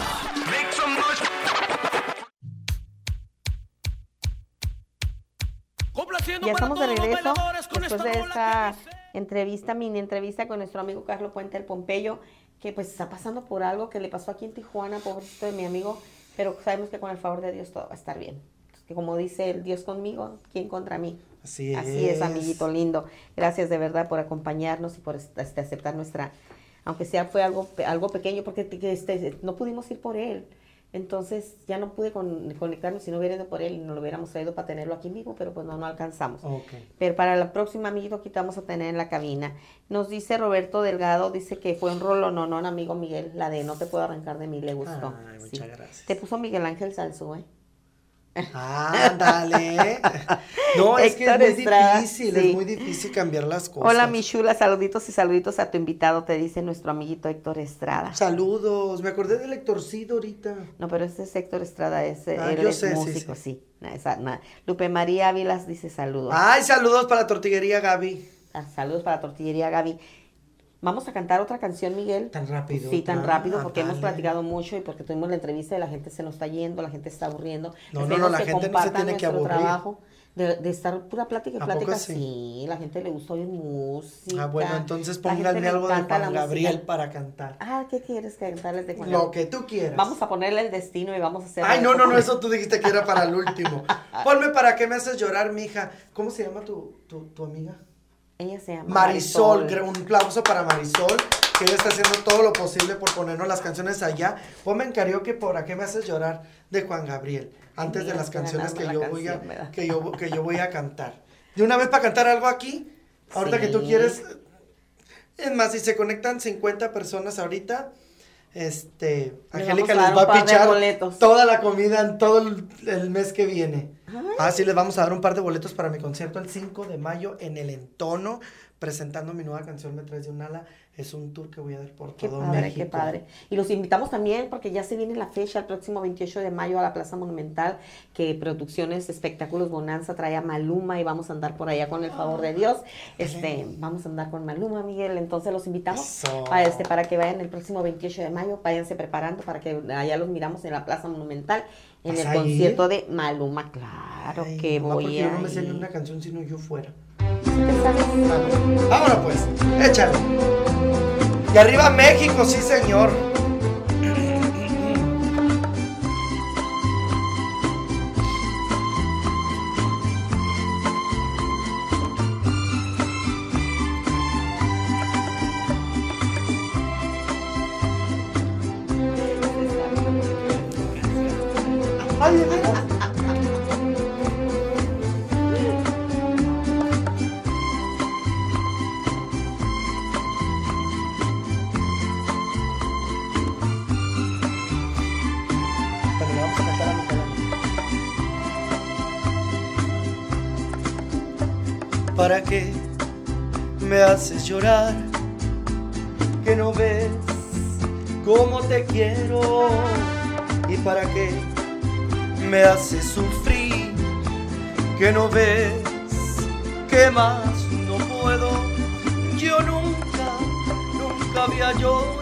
Ya estamos de regreso después de esta entrevista, mini entrevista con nuestro amigo Carlos Puente el Pompeyo, que pues está pasando por algo que le pasó aquí en Tijuana, pobrecito de mi amigo, pero sabemos que con el favor de Dios todo va a estar bien. Que como dice el Dios conmigo, ¿quién contra mí? Así Así es, es. amiguito lindo. Gracias de verdad por acompañarnos y por este, aceptar nuestra, aunque sea fue algo, algo pequeño, porque te- que este, no pudimos ir por él. Entonces ya no pude con- conectarnos si no hubiera ido por él y no lo hubiéramos traído para tenerlo aquí vivo, pero pues no, no alcanzamos. Pero para la próxima, amiguito, aquí te vamos a tener en la cabina. Nos dice Roberto Delgado, dice que fue un rolo, no, no, amigo Miguel, la de No te puedo arrancar de mí, le gustó. Ay, Sí. muchas gracias. Te puso Miguel Ángel Salzú, ¿eh? Ándale. No, es que es muy Estrada, difícil, sí. es muy difícil cambiar las cosas. Hola, mi chula, saluditos y saluditos a tu invitado, te dice nuestro amiguito Héctor Estrada. Saludos, me acordé del Héctorcito ahorita. No, pero ese es Héctor Estrada, ese, Ah, él yo es sé, sí, músico, sí. Esa- na- Lupe María Ávilas dice saludos. Ay, saludos para la tortillería Gaby. Ah, saludos para Tortillería Gaby. Vamos a cantar otra canción, Miguel. Tan rápido. Sí, tan rápido, porque hemos dale. platicado mucho y porque tuvimos la entrevista y la gente se nos está yendo, la gente está aburriendo. No, no, no, la que gente no se tiene que aburrir. trabajo de, de estar pura plática y ¿A poco plática. sí? Sí, la gente le gusta oír música. Ah, bueno, entonces pónganme algo de Juan música. Gabriel para cantar. Ah, ¿qué quieres cantarles de Juan Lo Gabriel? que tú quieras. Vamos a ponerle el destino y vamos a hacer. Ay, no, no, no, eso tú dijiste que era para el último. Ponme para qué me haces llorar, mija. ¿Cómo se llama tu, tu, tu amiga? Ella se llama Marisol, gra- un aplauso para Marisol, que ella está haciendo todo lo posible por ponernos las canciones allá. Ponme en karaoke por qué me haces llorar de Juan Gabriel, antes de las canciones que yo la voy a canción, que yo que yo voy a cantar. De una vez para cantar algo aquí, ahorita que tú quieres es más, si se conectan 50 personas ahorita, este, Angélica a les va a pichar toda la comida en todo el, el mes que viene. Ah, sí, les vamos a dar un par de boletos para mi concierto el 5 de mayo en el Entono, presentando mi nueva canción Me traes de un ala. Es un tour que voy a dar por Qué todo padre, México. qué padre. Y los invitamos también porque ya se viene la fecha, el próximo 28 de mayo a la Plaza Monumental, que Producciones Espectáculos Bonanza trae a Maluma y vamos a andar por allá con el favor de Dios. Este, vamos a andar con Maluma, Miguel. Entonces los invitamos para, este, para que vayan el próximo 28 de mayo, váyanse preparando para que allá los miramos en la Plaza Monumental en ¿Vas el ir? concierto de Maluma. Claro Ay, que mamá, voy porque a yo no me sé ni una canción sino yo fuera. Vámonos pues, échale. Y arriba México, sí señor. Me haces sufrir? Que no ves que más no puedo. Yo nunca, nunca había llorado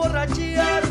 voy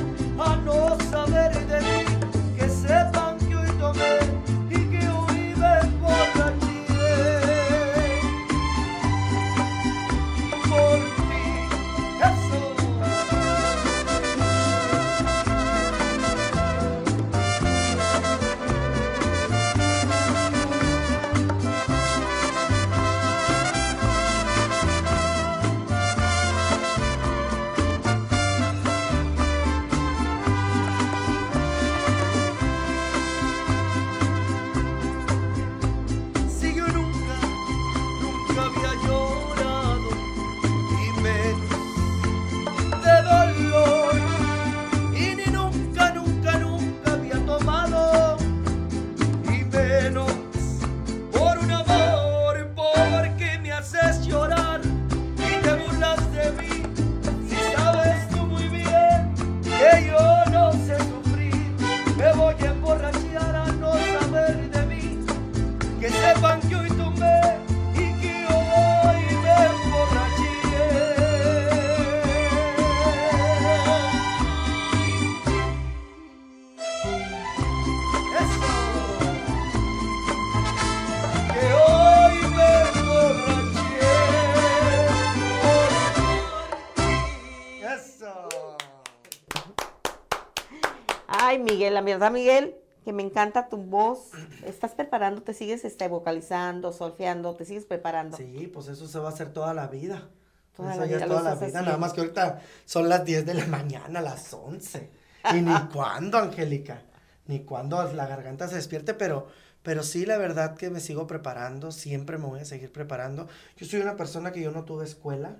verdad, Miguel, que me encanta tu voz. Estás preparando, te sigues este, vocalizando, solfeando, te sigues preparando. Sí, pues eso se va a hacer toda la vida. Toda Eso la ya vida es toda la nada más que ahorita son las 10 de la mañana, las 11. Y ni cuándo, Angélica, ni cuándo la garganta se despierte, pero, pero sí, la verdad que me sigo preparando, siempre me voy a seguir preparando. Yo soy una persona que yo no tuve escuela,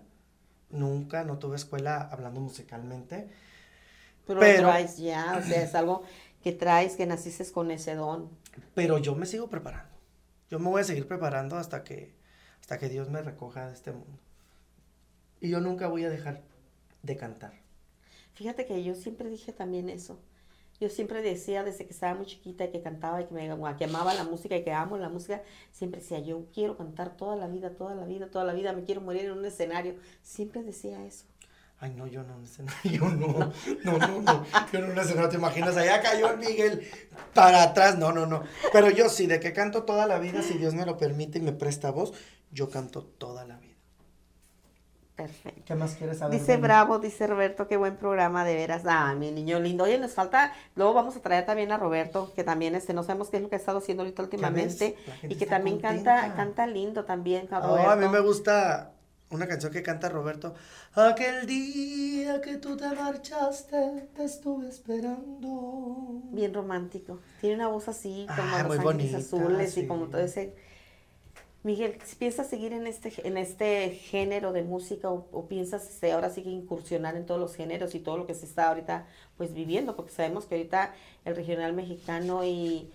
nunca, no tuve escuela hablando musicalmente. Pero, Pero- ya, o sea, es algo que traes, que naciste con ese don. Pero yo me sigo preparando. Yo me voy a seguir preparando hasta que, hasta que Dios me recoja de este mundo. Y yo nunca voy a dejar de cantar. Fíjate que yo siempre dije también eso. Yo siempre decía desde que estaba muy chiquita y que cantaba y que me que amaba la música y que amo la música, siempre decía, yo quiero cantar toda la vida, toda la vida, toda la vida, me quiero morir en un escenario. Siempre decía eso. Ay, no, yo no, escenario, no, no, no, no, yo no, escenario, te imaginas, allá cayó el Miguel para atrás, no, no, no, pero yo sí, de que canto toda la vida, si Dios me lo permite y me presta voz, yo canto toda la vida. Perfecto. ¿Qué más quieres saber? Dice? Bravo, dice Roberto, qué buen programa, de veras. Ah, mi niño lindo. Oye, nos falta, luego vamos a traer también a Roberto, que también este, no sabemos qué es lo que ha estado haciendo ahorita últimamente. Y que también canta, contenta. canta lindo también, Oh, Roberto. a mí me gusta una canción que canta Roberto. Aquel día que tú te marchaste, te estuve esperando. Bien romántico. Tiene una voz así, como Ah, los muy ángeles bonita, azules y como todo ese. Miguel, ¿piensas seguir en este, en este género de música o, o piensas este, ahora sí que incursionar en todos los géneros y todo lo que se está ahorita pues viviendo? Porque sabemos que ahorita el regional mexicano y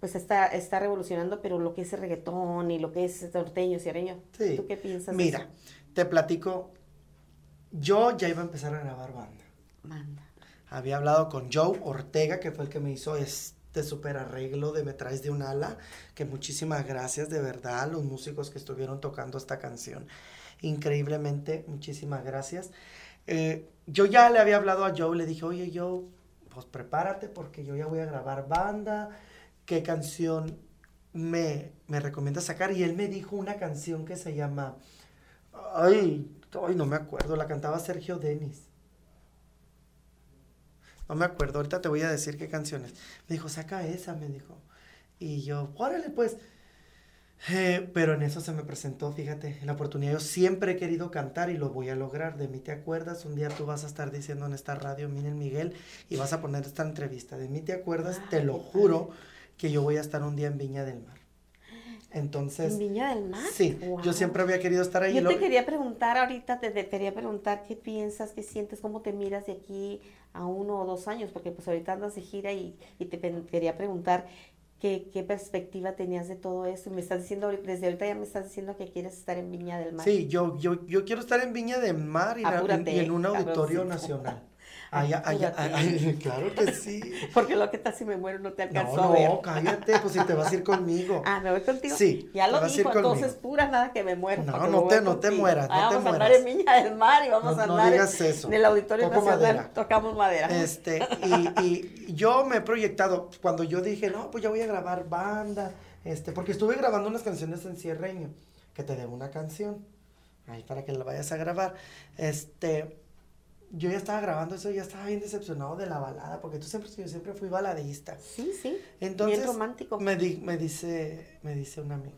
pues está, está revolucionando, pero lo que es el reggaetón y lo que es norteño, sierreño, Sí. ¿tú qué piensas? Mira, eso? te platico. Yo ya iba a empezar a grabar banda. Manda. Había hablado con Joe Ortega, que fue el que me hizo este super arreglo de Me traes de un ala, que muchísimas gracias de verdad a los músicos que estuvieron tocando esta canción. Increíblemente, muchísimas gracias. Eh, yo ya le había hablado a Joe, le dije, oye Joe, pues prepárate porque yo ya voy a grabar banda, ¿qué canción me, me recomiendas sacar? Y él me dijo una canción que se llama, ay, ay, no me acuerdo, la cantaba Sergio Denis. No me acuerdo, ahorita te voy a decir qué canciones. Me dijo, saca esa, me dijo. Y yo, órale, pues. Eh, pero en eso se me presentó, fíjate, la oportunidad. Yo siempre he querido cantar y lo voy a lograr. De mí te acuerdas, un día tú vas a estar diciendo en esta radio, miren Miguel, y vas a poner esta entrevista. De mí te acuerdas, te lo juro que yo voy a estar un día en Viña del Mar. Entonces, ¿En Viña del Mar? sí, yo siempre había querido estar ahí. Yo lo- te quería preguntar ahorita, te, te quería preguntar qué piensas, qué sientes, cómo te miras de aquí a uno o dos años, porque pues ahorita andas de gira y, y te quería preguntar qué, qué perspectiva tenías de todo eso. Me estás diciendo, desde ahorita ya me estás diciendo que quieres estar en Viña del Mar. Sí, yo, yo, yo quiero estar en Viña del Mar y, na- Apúrate, y en un auditorio cabroncito. nacional. Allá, Apúrate. ay, claro que sí. Porque lo que tal si me muero no te No, alcanzo a ver. no, cállate, pues si te vas a ir conmigo. Ah, ¿me voy contigo? Sí, Ya lo dijo, entonces pura nada que me muero. No, no te- no te mueras, no Ah, te vamos a mueras. andar en Viña del Mar y vamos No- a no andar en- digas eso. en el Auditorio Toco Nacional. madera. Tocamos madera. Este, y, y yo me he proyectado, cuando yo dije, no, pues ya voy a grabar banda, este, porque estuve grabando unas canciones en cierreño, que te debo una canción, ahí para que la vayas a grabar, este, yo ya estaba grabando eso, ya estaba bien decepcionado de la balada, porque tú siempre, yo siempre fui baladista. Sí, sí. Entonces, Bien romántico. Me, di- me dice, me dice un amigo,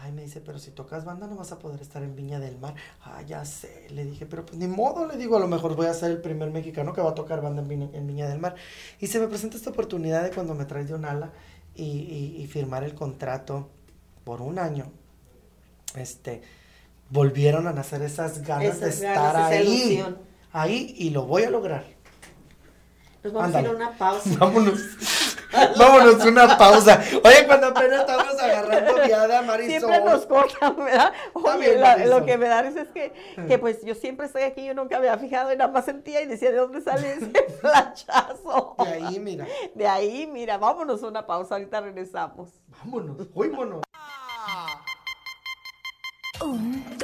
ay, me dice, pero si tocas banda no vas a poder estar en Viña del Mar. Ah, ya sé, le dije, pero pues ni modo, le digo, a lo mejor voy a ser el primer mexicano que va a tocar banda en Viña, en Viña del Mar. Y se me presenta esta oportunidad de cuando me traes de un ala y, y- y firmar el contrato por un año. Este, volvieron a nacer esas ganas de estar ganas, esa ahí. ilusión. Ahí y lo voy a lograr. Nos vamos a ir a una pausa. Vámonos. Vámonos, una pausa. Oye, cuando apenas estamos agarrando viada, Marisol. Siempre nos cortan, ¿verdad? Oye, bien, la- Marisol. lo que me da risa es que, que pues yo siempre estoy aquí, yo nunca me había fijado y nada más sentía y decía, ¿de dónde sale ese flachazo? De ahí, mira. De ahí, mira, vámonos a una pausa, ahorita regresamos. Vámonos, oímonos. Un,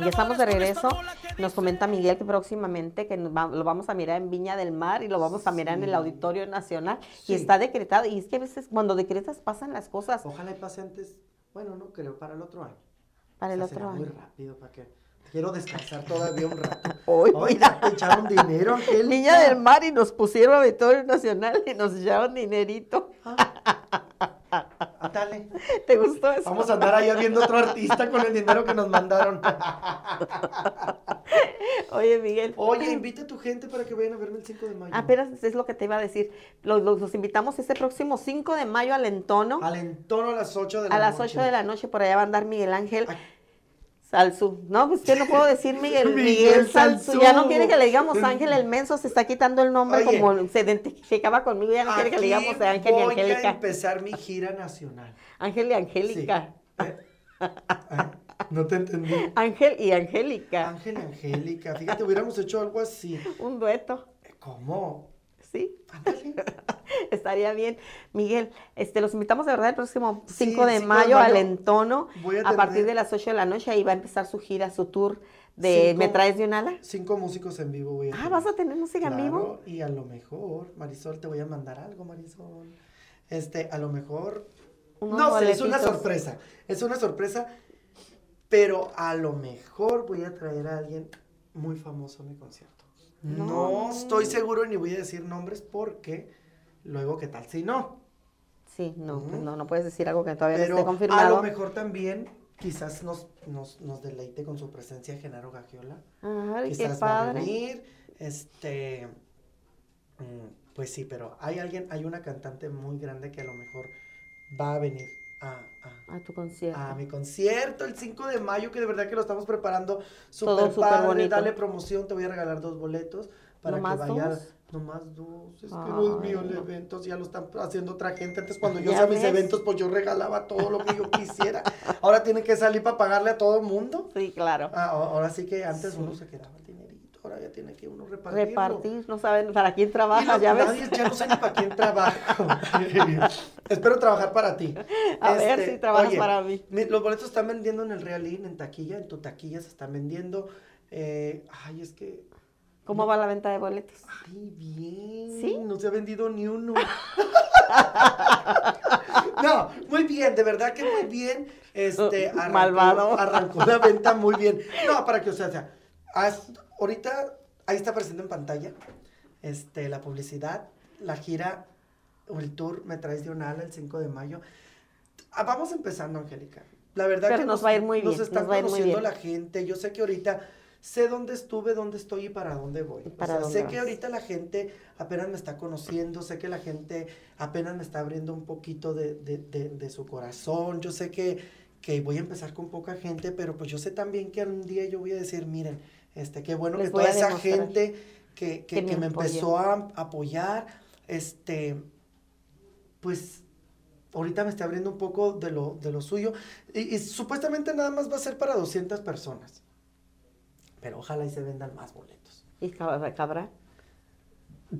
Ya estamos de regreso. Nos comenta Miguel que próximamente que nos va- lo vamos a mirar en Viña del Mar y lo vamos a mirar en el Auditorio Nacional. Sí. Y está decretado. Y es que a veces cuando decretas pasan las cosas Ojalá y pase antes, bueno, no creo, para el otro año. para el O sea, otro será muy año. rápido, ¿para qué? Quiero descansar todavía un rato. Hoy, ya te echaron dinero, Angélica. Viña del Mar y nos pusieron Auditorio Nacional y nos echaron dinerito. Ah, dale. ¿Te gustó eso? Vamos a andar allá viendo otro artista con el dinero que nos mandaron. Oye, Miguel. Oye, invita a tu gente para que vayan a verme el 5 de mayo. Apenas es lo que te iba a decir. Los, los- los invitamos este próximo 5 de mayo al entono. Al entorno a las 8 de la A las noche. 8 de la noche por allá va a andar Miguel Ángel Ay. Salsu. No, pues que no puedo decir Miguel, Miguel Miguel Salsu. Ya no quiere que le digamos Ángel el menso, se está quitando el nombre Oye. como se identificaba conmigo, ya no quiere que le digamos Ángel y voy a Angélica. empezar mi gira nacional. Ángel y Angélica. Sí. ¿Eh? Ah, No te entendí. Ángel y Angélica. Ángel y Angélica. Fíjate, hubiéramos hecho algo así. Un dueto. ¿Cómo? Sí, Ándale. estaría bien. Miguel, este, los invitamos de verdad el próximo 5 Sí, de 5 de mayo al entono, voy a a, partir de las 8 de la noche, ahí va a empezar su gira, su tour de Cinco- ¿Me traes de un ala? Cinco músicos en vivo voy a Ah. ¿vas a tener música en vivo? Y a lo mejor, Marisol, te voy a mandar algo, Marisol. Este, a lo mejor. Unos no sé, es una sorpresa. Es una sorpresa, pero a lo mejor voy a traer a alguien muy famoso a mi concierto. No, No. estoy seguro ni voy a decir nombres porque luego, ¿qué tal si no? Sí, no, pues no, no puedes decir algo que todavía no esté a confirmado. lo mejor también quizás nos, nos, nos deleite con su presencia Genaro Gagiola. Ay, qué quizás va a padre. venir, este, mm, pues sí, pero hay alguien, hay una cantante muy grande que a lo mejor va a venir a, a- A tu concierto. a mi concierto el 5 de mayo, que de verdad que lo estamos preparando súper padre, bonito. dale promoción, te voy a regalar dos boletos para que ¿Nomás vayas. Nomás dos, es que no es mío el Ay, no. evento, ya lo están haciendo otra gente. Antes cuando yo hacía mis eventos, pues yo regalaba todo lo que yo quisiera. Ahora tienen que salir para pagarle a todo el mundo. Sí, claro. Ah, ahora sí que antes Sí. uno se quedaba el dinerito, ahora ya tiene que uno repartirlo. Repartir, no saben para quién Y trabaja, los- ya ves. nadie- ya no ni para quién trabajo. Espero trabajar para ti. A ver Este, si trabajas oye, para mí. los boletos están vendiendo en el Realín, en taquilla, en tu taquilla se están vendiendo. Eh, ay, es que. ¿Cómo va la venta de boletos? Ay, bien. ¿Sí? No se ha vendido ni uno. no, muy bien, de verdad que muy bien. Este, arrancó, Malvado. arrancó la venta muy bien. No, para que, o sea, o sea, haz- ahorita ahí está apareciendo en pantalla este, la publicidad, la gira o el tour Me Traes de un ala el 5 de mayo. Ah, vamos empezando, Angélica. La verdad Pero que nos va a ir muy nos bien, nos ir muy conociendo la gente. Yo sé que ahorita sé dónde estuve, dónde estoy y para dónde voy. Para o sea, dónde sé que vas. ahorita la gente apenas me está conociendo, sé que la gente apenas me está abriendo un poquito de, de- de- de su corazón. Yo sé que, que voy a empezar con poca gente, pero pues yo sé también que un día yo voy a decir, miren, este, qué bueno Les que toda esa gente que, que- que que me me empezó a apoyar, este, pues ahorita me está abriendo un poco de lo, de lo suyo. Y, supuestamente nada más va a ser para 200 personas. Pero ojalá y se vendan más boletos. ¿Y cabra?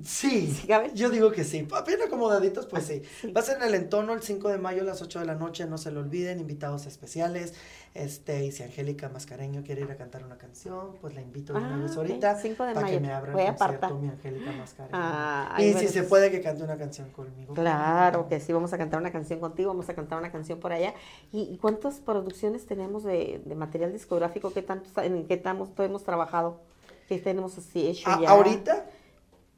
Sí, yo digo que sí. Bien acomodaditos, pues sí. Sí. Va a ser en el entono el 5 de mayo a las 8 de la noche, no se lo olviden, invitados especiales. Este, y si Angélica Mascareño quiere ir a cantar una canción, pues la invito de una Ah, vez ok, ahorita 5 de para que me abra Voy a el concierto mi Angélica Mascareño. Ah, y si se puede que cante una canción conmigo. Claro que sí, vamos a cantar una canción contigo, vamos a cantar una canción por allá. ¿Y, y cuántas producciones tenemos de, de material discográfico? ¿Qué tanto, ¿En qué tanto hemos trabajado? ¿Qué tenemos así hecho A- ya? ahorita,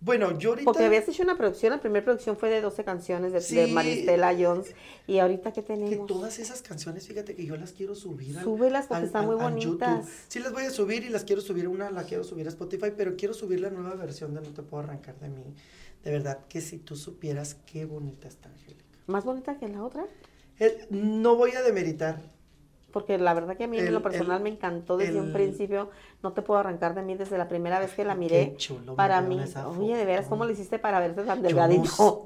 bueno, yo ahorita... Porque habías hecho una producción, la primera producción fue de 12 canciones de, de Sí. Maristela Jones. ¿Y ahorita qué Que tenemos? todas esas canciones, fíjate que yo las quiero subir. al- Súbelas porque al- están al- muy al YouTube. bonitas. Sí, las voy a subir y las quiero subir. Una la quiero subir a Spotify, pero quiero subir la nueva versión de No te puedo arrancar de mí. De verdad que si tú supieras qué bonita está Angélica. ¿Más bonita que la otra? Eh, no voy a demeritar. Porque la verdad que a mí en lo personal el- me encantó desde un principio. No te puedo arrancar de mí desde la primera vez que la Qué miré. chulo para mí, oye, de veras. ¿cómo le hiciste para verte tan no delgadito?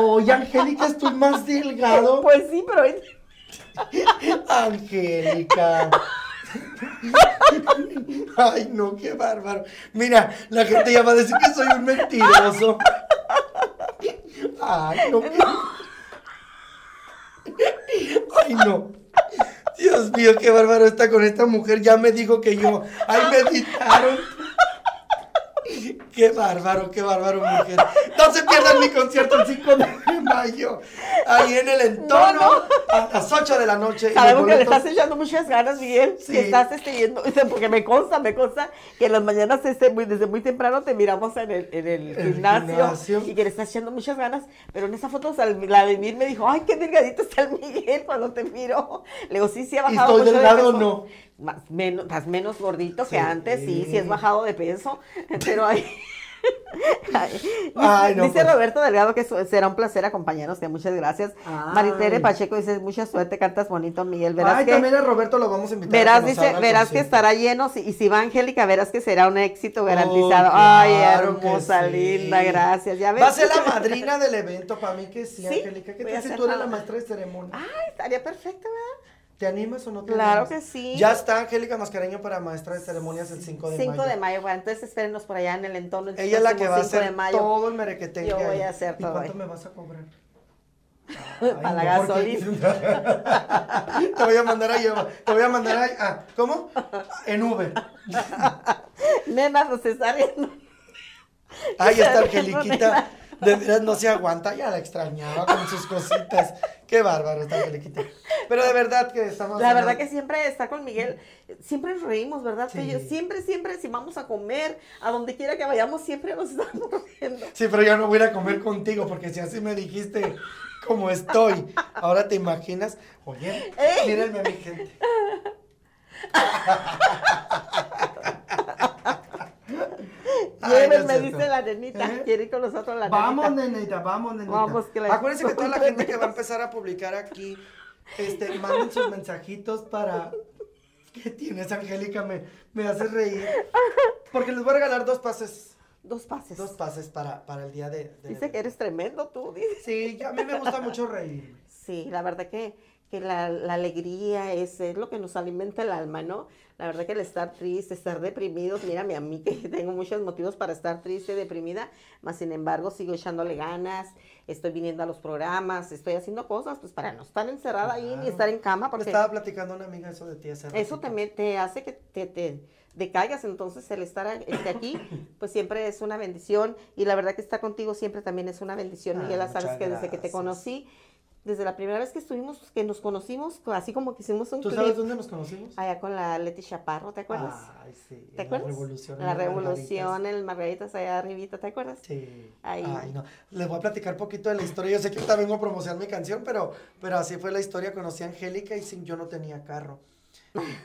Oye, Angélica, estoy más delgado. pues sí, pero Angélica. Ay, no, qué bárbaro. Mira, la gente ya va a decir que soy un mentiroso. Ay, no. qué- No. Dios mío, qué bárbaro está con esta mujer. Ya me dijo que yo. Ay, me editaron. Qué bárbaro, qué bárbaro, mujer. No se pierdan mi concierto el 5 de mayo. Ahí en el entorno, a las 8 de la noche. y Sabemos que le estás echando muchas ganas, Miguel. Sí. Que estás este, yendo, porque me consta, me consta que en las mañanas este, muy, desde muy temprano te miramos en el, en el El gimnasio, gimnasio. y que le estás echando muchas ganas. Pero en esa foto, la de Mir me dijo, ay, qué delgadito está el Miguel cuando te miro. Le digo, sí, sí ha ¿Y bajado estoy mucho de delgado o peso". no? Más, menos, estás menos gordito Sí. que antes, sí, sí has bajado de peso, pero ahí... Ay, Ay, no, dice pues. Roberto Delgado que será un placer acompañarnos, que muchas gracias. Ay. Maritere Pacheco dice, mucha suerte, cantas bonito, Miguel. Verás Ay, que, también a Roberto lo vamos a invitar. verás, dice, verás que estará lleno, y si va Angélica, verás que será un éxito garantizado. Oh, Ay, claro que hermosa, sí. linda, gracias. Ya ves. Va a ser la madrina del evento, para mí que sí, Sí, Angélica. ¿Qué tal si tú eres la maestra de ceremonia? Ay, estaría perfecto, ¿verdad? ¿Te animas o no te Claro animas? que sí. Ya está Angélica Mascareño para maestra de ceremonias el 5 de 5 mayo. de mayo, bueno, entonces espérenos por allá en el entorno. el Ella es la que va a 5 hacer todo el merequetengue Yo voy ahí. a hacer ¿Y todo cuánto ahí. me vas a cobrar? Para la no, porque- te voy a mandar a llevar, te voy a mandar a, ah, ¿cómo? En Uber. Nena, nos está riendo. Ay, esta Angeliquita, de veras no se aguanta, ya la extrañaba con sus cositas. Qué bárbaro esta Angeliquita. Pero de verdad que estamos La verdad que siempre está con Miguel, siempre nos reímos, ¿verdad? Sí. Yo, siempre, siempre, si vamos a comer, a donde quiera que vayamos, siempre nos estamos riendo. Sí, pero ya no voy a ir a comer contigo, porque si así me dijiste cómo estoy, ahora te imaginas, oye, mírenme a mi gente. No Llévenme, dice la nenita, ¿Eh? quiere ir con nosotros la Vamos, nenita. nenita, vamos, nenita. Vamos, que la- Acuérdense que toda la gente que va a empezar a publicar aquí, este, manden sus mensajitos para... ¿Qué tienes, Angélica? Me, me haces reír. Porque les voy a regalar dos pases, Dos pases. dos pases para, para el día de... de- Dice que eres tremendo tú, dice. Sí, a mí me gusta mucho reír. Sí, la verdad que, que la, la alegría es, es lo que nos alimenta el alma, ¿no? La verdad que el estar triste, estar deprimidos, mírame a mí que tengo muchos motivos para estar triste, deprimida, más sin embargo sigo echándole ganas, estoy viniendo a los programas, estoy haciendo cosas pues para no estar encerrada ahí ni estar en cama, Me porque estaba platicando una amiga eso de ti hace eso también te hace que te, te decaigas, entonces el estar este, aquí, pues siempre es una bendición y la verdad que estar contigo siempre también es una bendición, Miguel, sabes que desde que te conocí, desde la primera vez que estuvimos, que nos conocimos, así como que hicimos un ¿Tú clip sabes dónde nos conocimos? allá con la Leti Chaparro, ¿te acuerdas? Ay, sí. ¿Te acuerdas? La revolución. La revolución, el Margaritas allá arribita, ¿te acuerdas? Sí. Ahí. Ay, no. Les voy a platicar poquito de la historia. Yo sé que ahorita vengo a promocionar mi canción, pero, pero así fue la historia. Conocí a Angélica y sin yo no tenía carro.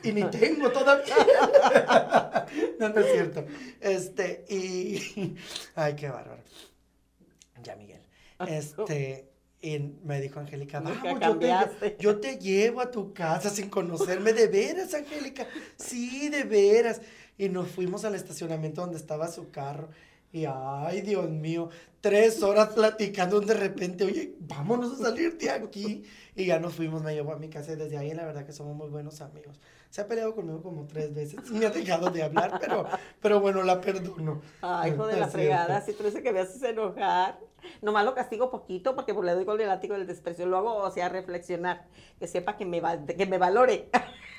Y ni tengo todavía. no, no es cierto. Este, y. Ay, qué bárbaro. Ya, Miguel. Este. Y me dijo Angélica, vamos, yo te, cambiaste". yo te llevo a tu casa sin conocerme. ¿De veras, Angélica? Sí, de veras. Y nos fuimos al estacionamiento donde estaba su carro. Y ay, Dios mío, tres horas platicando de repente, oye, vámonos a salir de aquí. Y ya nos fuimos, me llevó a mi casa y desde ahí la verdad que somos muy buenos amigos. Se ha peleado conmigo como tres veces, me ha dejado de hablar, pero, pero bueno, la perdono. Ay, hijo de la fregada, si tú que me haces enojar. Nomás lo castigo poquito porque le doy con el látigo del desprecio. Lo hago, o sea, reflexionar. Que sepa que me, va, que me valore.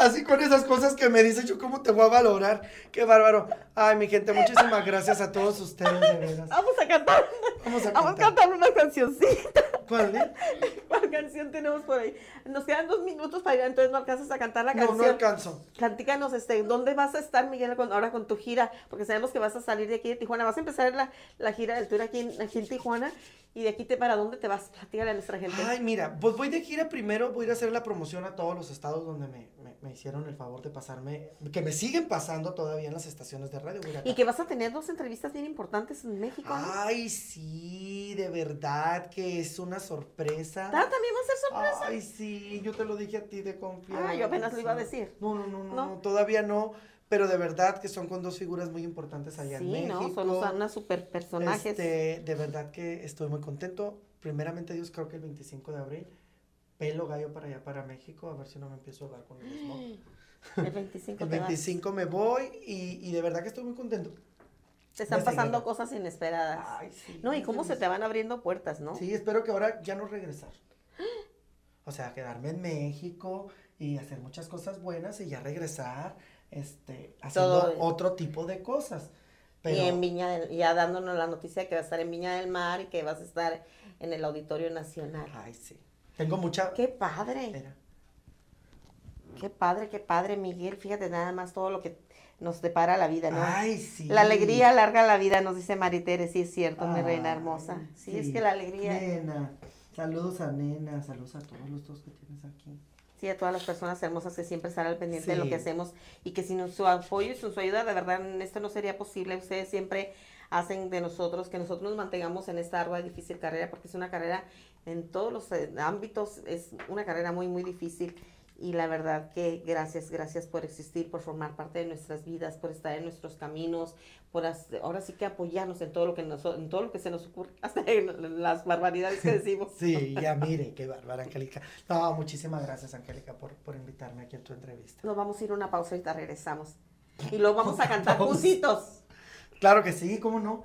Así con esas cosas que me dices, yo cómo te voy a valorar. Qué bárbaro. Ay, mi gente, muchísimas gracias a todos ustedes, de veras. Vamos a cantar. Vamos a Vamos a cantar. cantar una cancioncita. ¿Cuál, eh? ¿Cuál canción tenemos por ahí? Nos quedan dos minutos para ir, entonces no alcanzas a cantar la No, canción. no alcanzo. Platícanos, este, ¿dónde vas a estar, Miguel, con- ahora con tu gira? Porque sabemos que vas a salir de aquí de Tijuana. Vas a empezar la, la gira del tour aquí en, aquí en Tijuana. ¿Y de aquí te, para dónde te vas? Platícale a nuestra gente. Ay, mira, pues voy de gira primero, voy a ir a hacer la promoción a todos los estados donde me, me- hicieron el favor de pasarme, que me siguen pasando todavía en las estaciones de radio. y que vas a tener dos entrevistas bien importantes en México. ¿no? Ay, sí, de verdad que es una sorpresa. Ah, también va a ser sorpresa. Ay, sí, yo te lo dije a ti de confianza. Ah, yo apenas lo iba a decir. No, no, no, no, ¿No? no, todavía no, pero de verdad que son con dos figuras muy importantes allá en sí, México. ¿no? Son unos, unos super personajes. Este, de verdad que estoy muy contento. Primeramente Dios, creo que el 25 de abril, pelo gallo para allá, para México, a ver si no me empiezo a hablar con el mismo. El 25 El te vas. 25 me voy y, y de verdad que estoy muy contento. Te están de pasando cosas inesperadas. Ay, sí, no, y cómo se te van abriendo puertas, ¿no? Sí, espero que ahora ya no regresar. O sea, quedarme en México y hacer muchas cosas buenas y ya regresar, este, haciendo Todo- otro tipo de cosas. Pero, Y en Viña del, ya dándonos la noticia que vas a estar en Viña del Mar y que vas a estar en el Auditorio Nacional. ay, sí. Tengo mucha... Qué padre, Espera. qué padre, qué padre, Miguel. Fíjate nada más todo lo que nos depara la vida, ¿no? Ay, sí. La alegría larga la vida, nos dice Maritere, sí es cierto, mi reina hermosa. Sí, es que la alegría, Nena. Saludos a Nena, saludos a todos los dos que tienes aquí. sí, a todas las personas hermosas que siempre están al pendiente de lo que hacemos y que sin su apoyo y sin su ayuda, de verdad, esto no sería posible. Ustedes siempre hacen de nosotros, que nosotros nos mantengamos en esta ardua y difícil carrera, porque es una carrera en todos los eh, ámbitos, es una carrera muy, muy difícil. Y la verdad que gracias, gracias por existir, por formar parte de nuestras vidas, por estar en nuestros caminos, por ahora sí que apoyarnos en todo lo que nos, en todo lo que se nos ocurre, hasta en las barbaridades que decimos. Sí, ya mire, qué bárbara, Angélica. No, muchísimas gracias, Angélica, por, por invitarme aquí en tu entrevista. Nos vamos a ir a una pausa y ahorita regresamos. Y luego vamos a cantar juntitos. Claro que sí, ¿cómo no?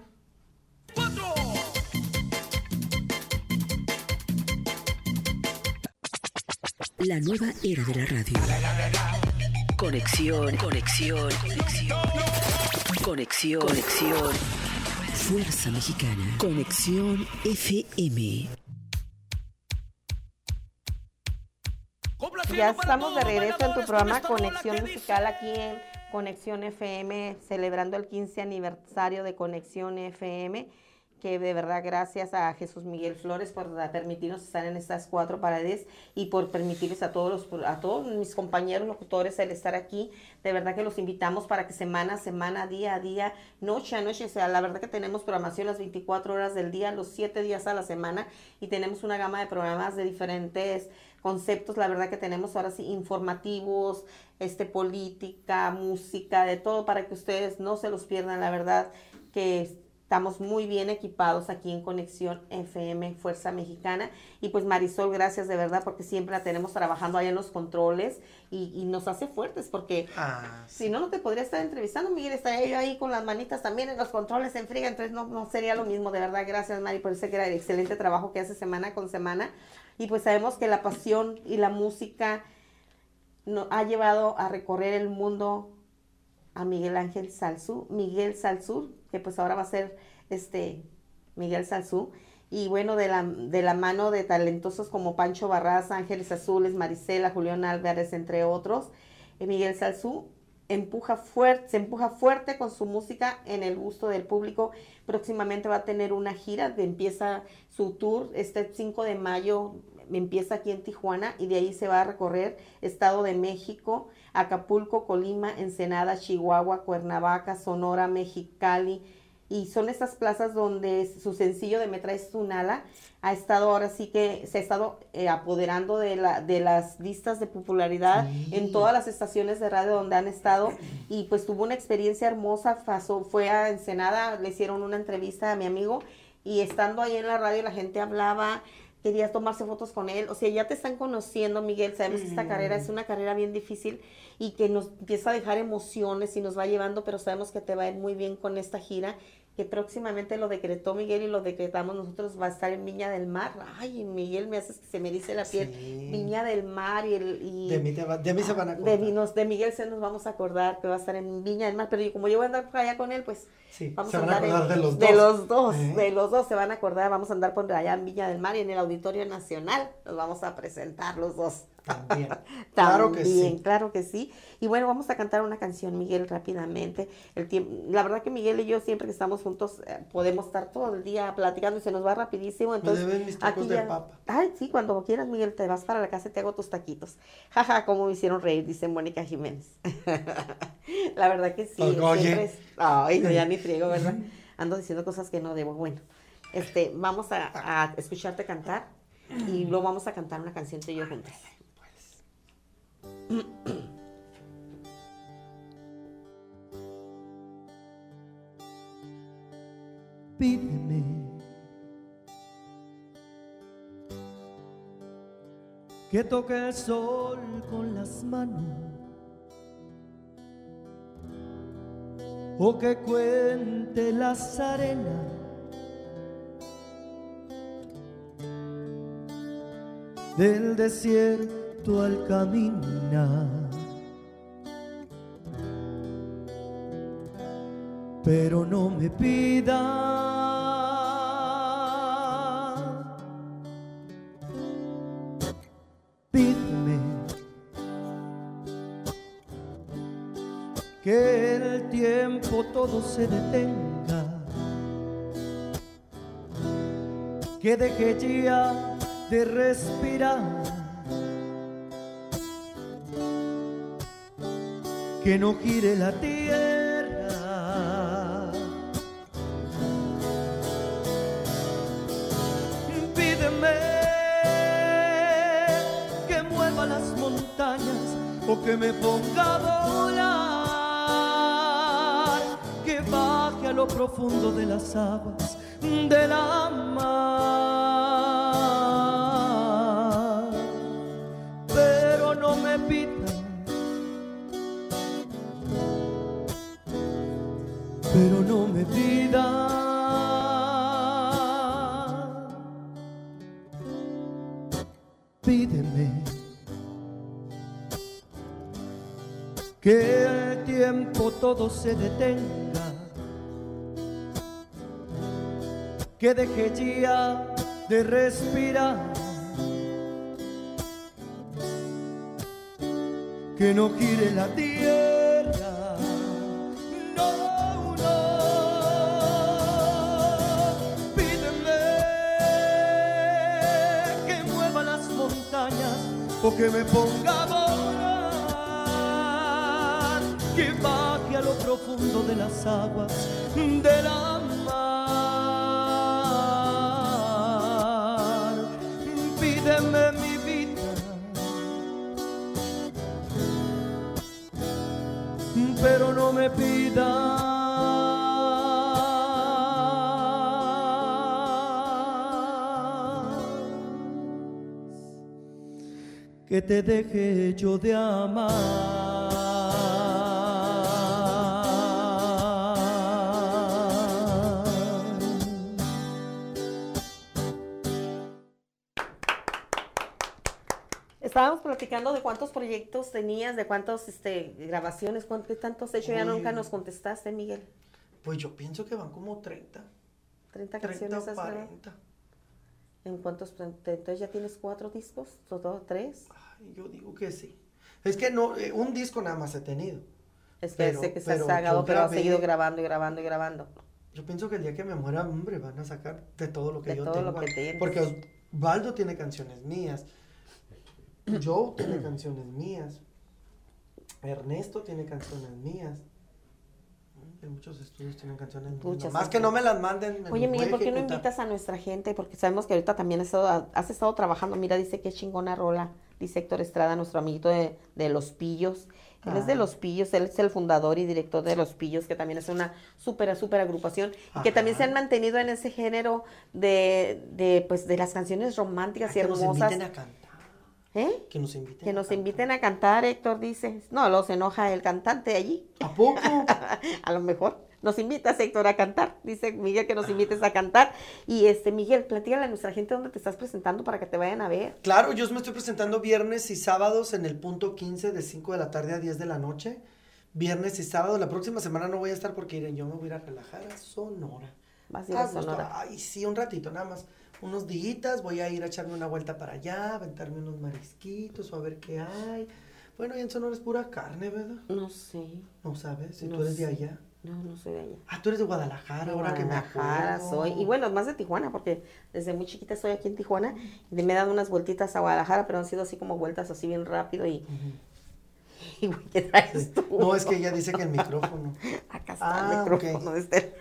La nueva era de la radio. Conexión, conexión, conexión. Conexión, conexión. Fuerza Mexicana. Conexión FM. Ya estamos de regreso en tu programa Conexión Musical aquí en Conexión FM, celebrando el 15 aniversario de Conexión FM, que de verdad gracias a Jesús Miguel Flores por permitirnos estar en estas cuatro paredes y por permitirles a todos los, a todos mis compañeros locutores el estar aquí. De verdad que los invitamos para que semana a semana, día a día, noche a noche, o sea, la verdad que tenemos programación las 24 horas del día, los 7 días a la semana y tenemos una gama de programas de diferentes conceptos, la verdad que tenemos ahora sí informativos, este política, música, de todo para que ustedes no se los pierdan, la verdad que estamos muy bien equipados aquí en Conexión FM Fuerza Mexicana. Y pues Marisol, gracias de verdad porque siempre la tenemos trabajando allá en los controles y, y nos hace fuertes porque Ah, si no, no te podría estar entrevistando, Miguel, estaría yo ahí con las manitas también en los controles en friga, entonces no, no sería lo mismo, de verdad, gracias Mari por ese excelente trabajo que hace semana con semana, y pues sabemos que la pasión y la música nos ha llevado a recorrer el mundo a Miguel Ángel Salzú, Miguel Salzú, que pues ahora va a ser este Miguel Salzú, y bueno, de la, de la mano de talentosos como Pancho Barraza, Ángeles Azules, Marisela, Julián Álvarez, entre otros, eh, Miguel Salzú empuja fuerte, se empuja fuerte con su música en el gusto del público. Próximamente va a tener una gira, de- empieza su tour este 5 de mayo, empieza aquí en Tijuana y de ahí se va a recorrer Estado de México, Acapulco, Colima, Ensenada, Chihuahua, Cuernavaca, Sonora, Mexicali. Y son estas plazas donde su sencillo de Me Traes un ala. Ha estado ahora sí que se ha estado eh, apoderando de, la, de las listas de popularidad Sí. en todas las estaciones de radio donde han estado. Y pues tuvo una experiencia hermosa, pasó, fue a Ensenada, le hicieron una entrevista a mi amigo y estando ahí en la radio la gente hablaba, quería tomarse fotos con él, o sea, ya te están conociendo, Miguel, sabemos que esta carrera es una carrera bien difícil y que nos empieza a dejar emociones y nos va llevando, pero sabemos que te va a ir muy bien con esta gira que próximamente lo decretó Miguel y lo decretamos nosotros, va a estar en Viña del Mar. Ay, Miguel, me haces que se me dice la piel. Sí. Viña del Mar y el... Y De mí, te va- de mí se van a de, acordar. mí nos- de Miguel se nos vamos a acordar que va a estar en Viña del Mar, pero yo, como yo voy a andar por allá con él, pues Sí, vamos se van a andar en- acordar de los de dos. los dos, ¿Eh? de los dos se van a acordar, vamos a andar por allá en Viña del Mar y en el Auditorio Nacional nos vamos a presentar los dos. También. Claro que sí. claro que sí. Y bueno, vamos a cantar una canción, Miguel, rápidamente. El tiempo, la verdad que Miguel y yo siempre que estamos juntos eh, podemos estar todo el día platicando y se nos va rapidísimo. Entonces, deben mis tacos de papa. Ay, sí, cuando quieras, Miguel, te vas para la casa y te hago tus taquitos. Jaja, cómo me hicieron reír, dice Mónica Jiménez. la verdad que sí. Oye. es- Ay, no, ya ni friego, ¿verdad? Ando diciendo cosas que no debo. Bueno, este, vamos a, a escucharte cantar y luego vamos a cantar una canción tú y yo juntas. Pídeme que toque el sol con las manos o que cuente las arenas. Del desierto al caminar. Pero no me pida Pídeme que el tiempo todo se detenga, que deje ya de respirar, que no gire la tierra. Pídeme que mueva las montañas o que me ponga a volar, que baje a lo profundo de las aguas de la mar. Todo se detenga, que deje ya de respirar, que no gire la tierra. No, no, pídeme que mueva las montañas o que me ponga a volar, profundo de las aguas de la mar. Pídeme mi vida, pero no me pidas que te deje yo de amar. Platicando de cuántos proyectos tenías, de cuántas este, grabaciones, cuántos, tantos has hecho. Ya Uy. nunca nos contestaste, Miguel. Pues yo pienso que van como 30. 30 30 canciones o has grabado. 40. ¿En cuántos? Entonces ya tienes cuatro discos, o dos, tres. Ay, yo digo que sí. Es que no, eh, un disco nada más he tenido. Es que Pero- sé que se pero sacado, yo pero has seguido grabando y grabando y grabando. Yo pienso que el día que me muera, hombre, van a sacar de todo lo que De yo todo lo tengo. que tienes. Porque Osvaldo tiene canciones mías. Joe tiene canciones mías. Ernesto tiene canciones mías. Muchos estudios tienen canciones mías. Muchas Más que no me las manden. me Oye, Miguel, ¿por qué no invitas a nuestra gente? Porque sabemos que ahorita también has estado, has estado trabajando. Mira, dice que chingona rola. Dice Héctor Estrada, nuestro amiguito de, de Los Pillos. Él es de Ah. Los Pillos, él es el fundador y director de Los Pillos, que también es una súper, súper agrupación. Y que también se han mantenido en ese género de, de, pues, de las canciones románticas y que nos hermosas. inviten a cantar. ¿Eh? Que nos inviten. Que a nos cantar. inviten a cantar, Héctor dice. No, los enoja el cantante allí. ¿A poco? a lo mejor. Nos invitas, Héctor, a cantar. Dice Miguel que nos invites a cantar. Y este, Miguel, platícale a nuestra gente dónde te estás presentando para que te vayan a ver. Claro, yo me estoy presentando viernes y sábados en el punto 15 de 5 de la tarde a 10 de la noche. Viernes y sábado. La próxima semana no voy a estar porque iré, yo me voy a a relajar a Sonora. Vas a ir a gusto. Sonora. Ay, sí, un ratito, nada más. Unos días, voy a ir a echarme una vuelta para allá, aventarme unos marisquitos o a ver qué hay. Bueno, y en Sonora es pura carne, ¿verdad? No sé. No sabes, si No tú eres de allá. No, no soy de allá. Ah, tú eres de Guadalajara, ahora que me Guadalajara soy. Y bueno, más de Tijuana, porque desde muy chiquita estoy aquí en Tijuana. Y me he dado unas vueltitas a Guadalajara, pero han sido así como vueltas así bien rápido. Y, y güey, ¿qué traes tú? No, es que ella dice que el micrófono. Acá está Ah, el micrófono de este.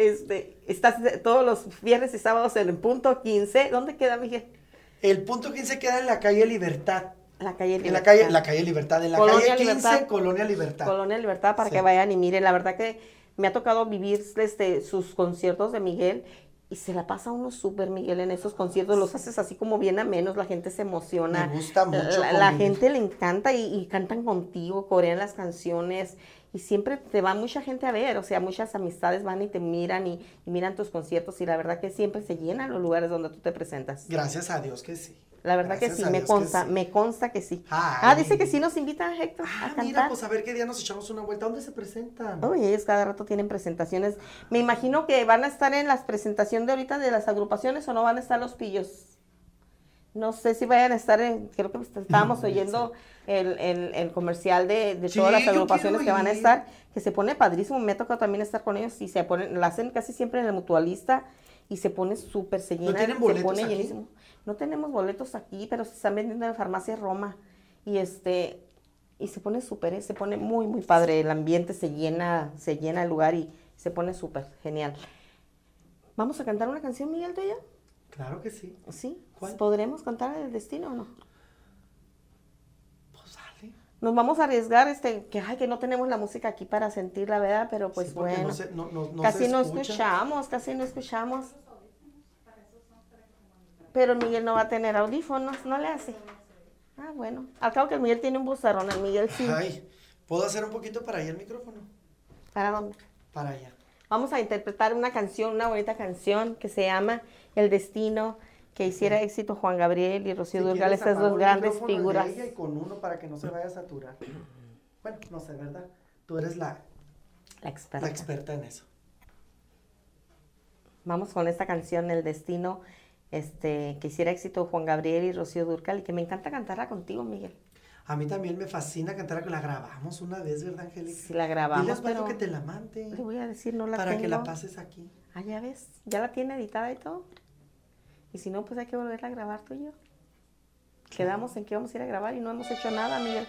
Este, estás todos los viernes y sábados en el punto 15. ¿Dónde queda, Miguel? El punto 15 queda en la calle Libertad. En la calle En la Libertad. calle, la calle Libertad, en la Colonia calle 15, Libertad. Colonia Libertad. Colonia Libertad para Sí. que vayan y miren. La verdad que me ha tocado vivir este, sus conciertos de Miguel y se la pasa uno súper, Miguel, en esos conciertos. Los haces así como bien a menos, la gente se emociona. Me gusta mucho La, la gente le encanta y, y cantan contigo, corean las canciones. Y siempre te va mucha gente a ver, o sea, muchas amistades van y te miran y, y miran tus conciertos y la verdad que siempre se llenan los lugares donde tú te presentas. Gracias a Dios que sí. La verdad que sí, me consta, sí. me consta que sí. Ay. Ah, dice que sí nos invita Héctor a Ah, cantar. mira, pues a ver qué día nos echamos una vuelta. ¿Dónde se presentan? Uy, ellos cada rato tienen presentaciones. Me imagino que van a estar en las presentaciones de ahorita de las agrupaciones o no van a estar los pillos. No sé si vayan a estar en, creo que estábamos oyendo el, el- el comercial de, de Sí, todas las agrupaciones que van a estar, que se pone padrísimo. Me toca también estar con ellos y se ponen, la hacen casi siempre en el mutualista y se pone súper, se llena, tienen se pone aquí? llenísimo. No tenemos boletos aquí, pero se están vendiendo en farmacia Roma. Y este, y se pone súper, ¿eh? se pone muy, muy padre. El ambiente se llena, se llena el lugar y se pone súper genial. ¿Vamos a cantar una canción, Miguel, tuya? Claro que sí. ¿Sí? ¿Cuál? ¿Podremos cantar el destino o no? Pues dale. Nos vamos a arriesgar, este, que ay, que no tenemos la música aquí para sentir la verdad, pero pues Sí, bueno. no se- no- no- no casi no escucha. escuchamos, casi no escuchamos. Pero Miguel no va a tener audífonos, no le hace. Ah, bueno. Al cabo que el Miguel tiene un buzarrón, el Miguel sí. Ay, ¿puedo hacer un poquito para allá el micrófono? ¿Para dónde? Para allá. Vamos a interpretar una canción, una bonita canción que se llama El Destino, que hiciera éxito Juan Gabriel y Rocío Si estas apago dos grandes el de figuras. ella y con uno para que no se vaya a saturar. Bueno, no sé, ¿verdad? Tú eres la, La experta. la experta en eso. Vamos con esta canción, El Destino, este, que hiciera éxito Juan Gabriel y Rocío Durcal, y que me encanta cantarla contigo, Miguel. A mí también me fascina cantar, que la grabamos una vez, ¿verdad, Angélica? Si la grabamos, Dile a Osvaldo pero que te la mande. le voy a decir, no la para tengo. que la pases aquí. Ah, ya ves, ya la tiene editada y todo. Y si no, pues hay que volverla a grabar tú y yo. Quedamos en que vamos a ir a grabar y no hemos hecho nada, Miguel.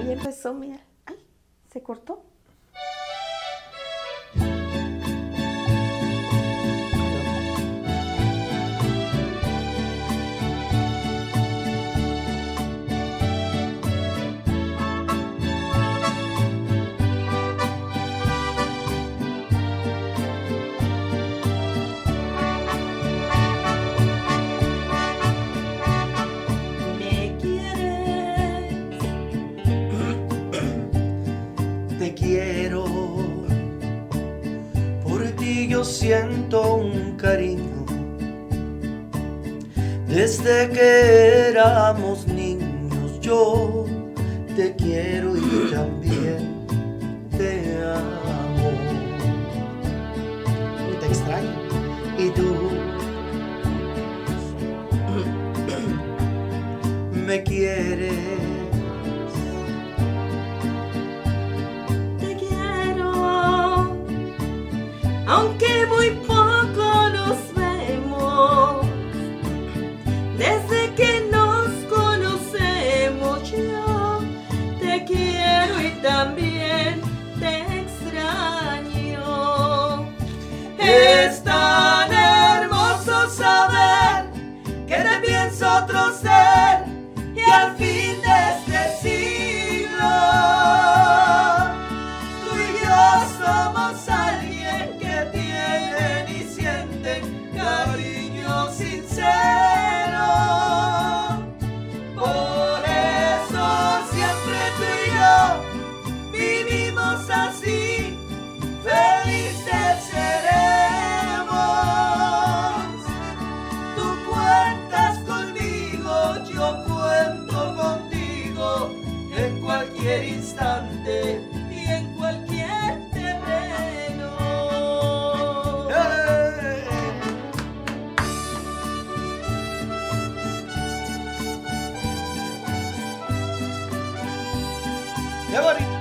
Oye, empezó, Miguel. Ay, se cortó. Yo siento un cariño. Desde que éramos niños yo te quiero y también te amo. Y te extraño. Y tú me quieres. Muy poco nos vemos. Desde que nos conocemos yo te quiero y también te extraño. Es tan hermoso saber que te pienso otro ser y al fin say ¡Qué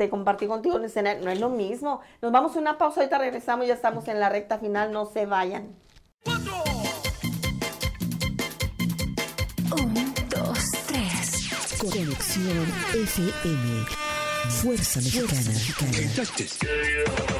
este, compartir contigo en el escenario. No es lo mismo. Nos vamos a una pausa, ahorita regresamos, ya estamos en la recta final. No se vayan. Un, dos, tres. Conexión FM. Fuerza Mexicana. Con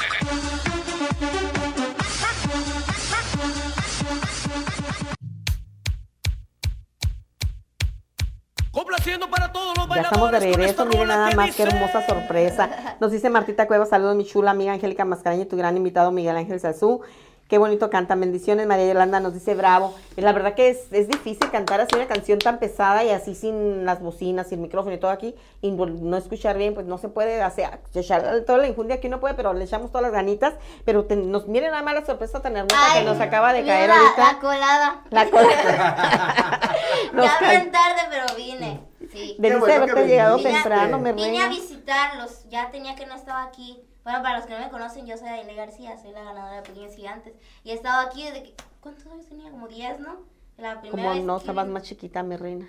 Ya estamos de regreso, miren nada que más que hermosa sorpresa. Nos dice Martita Cuevas, saludos mi chula amiga Angélica Mascareña y tu gran invitado Miguel Ángel Sazú. Qué bonito cantan, bendiciones. María Yolanda nos dice bravo. Y la verdad que es, es difícil cantar así una canción tan pesada y así sin las bocinas, sin micrófono y todo aquí, y no escuchar bien, pues no se puede hacer, echar toda la injundia aquí no puede, pero le echamos todas las ganitas. Pero te- nos miren nada más la sorpresa tan hermosa que Ay, nos acaba de caer la, ahorita. La colada. La cola. Nos ya bien tarde, pero vine. Sí. Debiste bueno que haberte llegado viniste. temprano, me Vine reina. a visitarlos. Ya tenía que no estaba aquí. Bueno, para los que no me conocen, yo soy Aile García, soy la ganadora de Pequeños Gigantes. Y he estado aquí desde que. ¿Cuántos años tenía? Como 10, ¿no? La primera Como vez no, que estabas vine- más chiquita, mi reina.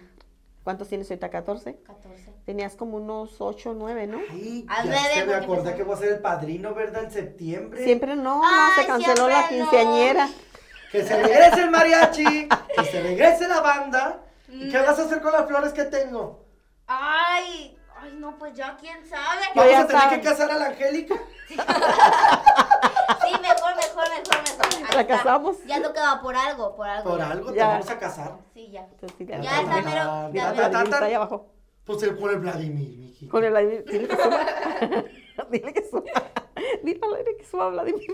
¿Cuántos tienes ahorita? ¿14? 14. Tenías como unos 8, 9, ¿no? Ay, ya bebé, se me acordé que voy a ser el padrino, ¿verdad? En septiembre. Siempre no, no, Ay, se canceló la siempre no. quinceañera. Que se regrese el mariachi, que se regrese la banda. ¿Y qué vas a hacer con las flores que tengo? Ay, ay, no, pues ya quién sabe. ¿Vamos ya a tener sabe. que casar a la Angélica? Sí, mejor, mejor, mejor, mejor. Ahí ¿La está. casamos? Ya tocaba por algo, por algo. Por ya. algo te Ya. vamos a casar. Sí, ya. Entonces, sí, Ya ya está. Mira, ya ta, Vladimir ta. está ahí abajo. Pues el, con el Vladimir, miji. Con el Vladimir. Dile que suba. Dile que suba. Dile que suba, Vladimir.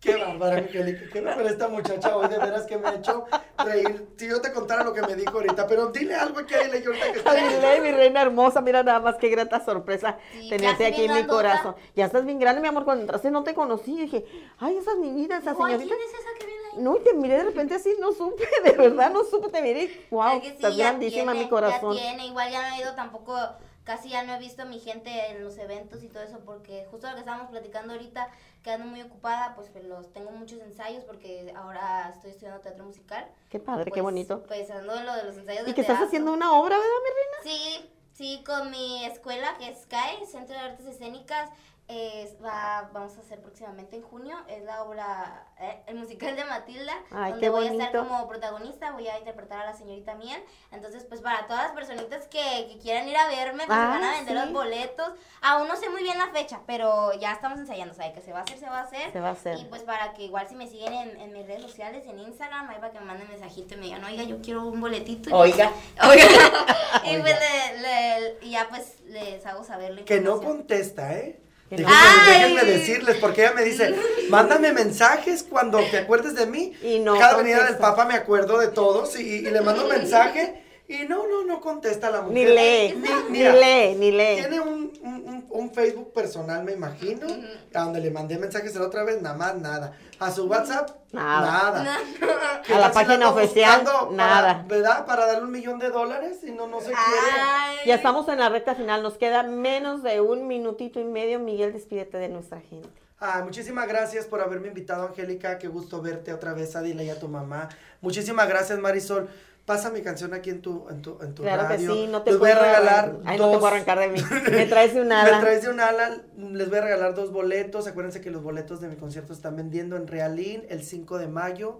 Qué bárbara, Angélica. Qué bárbara esta muchacha hoy, de veras que me ha hecho reír. Si yo te contara lo que me dijo ahorita, pero dile algo que hay ahorita que está Dile, mi reina hermosa, mira nada más qué grata sorpresa Sí, tenerte aquí en mi corazón. Ya estás bien grande, mi amor, cuando entraste no te conocí, dije, ay, esas niñitas, esa Ay, señorita. ¿quién es esa que viene ahí? No, y te miré de repente así, no supe, de verdad no supe, te miré, wow, Es que sí, estás grandísima tiene, mi corazón. Ya tiene, igual ya no he ido tampoco, casi ya no he visto a mi gente en los eventos y todo eso, porque justo lo que estábamos platicando ahorita, que ando muy ocupada, pues, pues, los tengo muchos ensayos, porque ahora estoy estudiando teatro musical. Qué padre, qué Pues, bonito. Pues ando en lo de los ensayos de Y que estás haciendo una obra, ¿verdad, mi reina? Sí, sí, con mi escuela que es CAE, Centro de Artes Escénicas. Es- va, vamos a hacer próximamente en junio. Es la obra, eh, el musical de Matilda, Ay, donde voy a estar como protagonista. Voy a interpretar a la señorita Miel. Entonces, pues para todas las personitas que, que quieran ir a verme, pues Ah, van a vender sí. los boletos. Aún no sé muy bien la fecha, pero ya estamos ensayando. O sea, que se va a hacer, se va a hacer. Se va a hacer. Y pues para que igual si me siguen en, en mis redes sociales, en Instagram, ahí para que me manden mensajito y me digan, oiga, yo quiero un boletito. Y Oiga. Oiga. y pues le- le- y ya pues les hago saber la Que no contesta, ¿eh? Déjenme, decirles, porque ella me dice, mándame mensajes cuando te acuerdes de mí. Y no Cada venida del. Papa me acuerdo de todos y, y le mando un mensaje Y no, no, no contesta la mujer. Ni lee, ni mira, lee, ni lee. Tiene un, un, Facebook personal, me imagino, a donde le mandé mensajes la otra vez, nada más, nada. A su WhatsApp, Nada. nada. ¿Qué A la página oficial, nada. Para, ¿Verdad? Para darle un millón de dólares y no, no se quiere. Ay. Ya estamos en la recta final, nos queda menos de un minutito y medio. Miguel, despídete de nuestra gente. Ah, muchísimas gracias por haberme invitado, Angélica. Qué gusto verte otra vez, a dile y a tu mamá. Muchísimas gracias, Marisol. Pasa mi canción aquí en tu, en tu, en tu Claro que radio. sí, no te Les voy a regalar Ay, no te puedo arrancar de mí. Me traes de un ala. Me traes de un ala, les voy a regalar dos boletos. Acuérdense que los boletos de mi concierto están vendiendo en Realín el 5 de mayo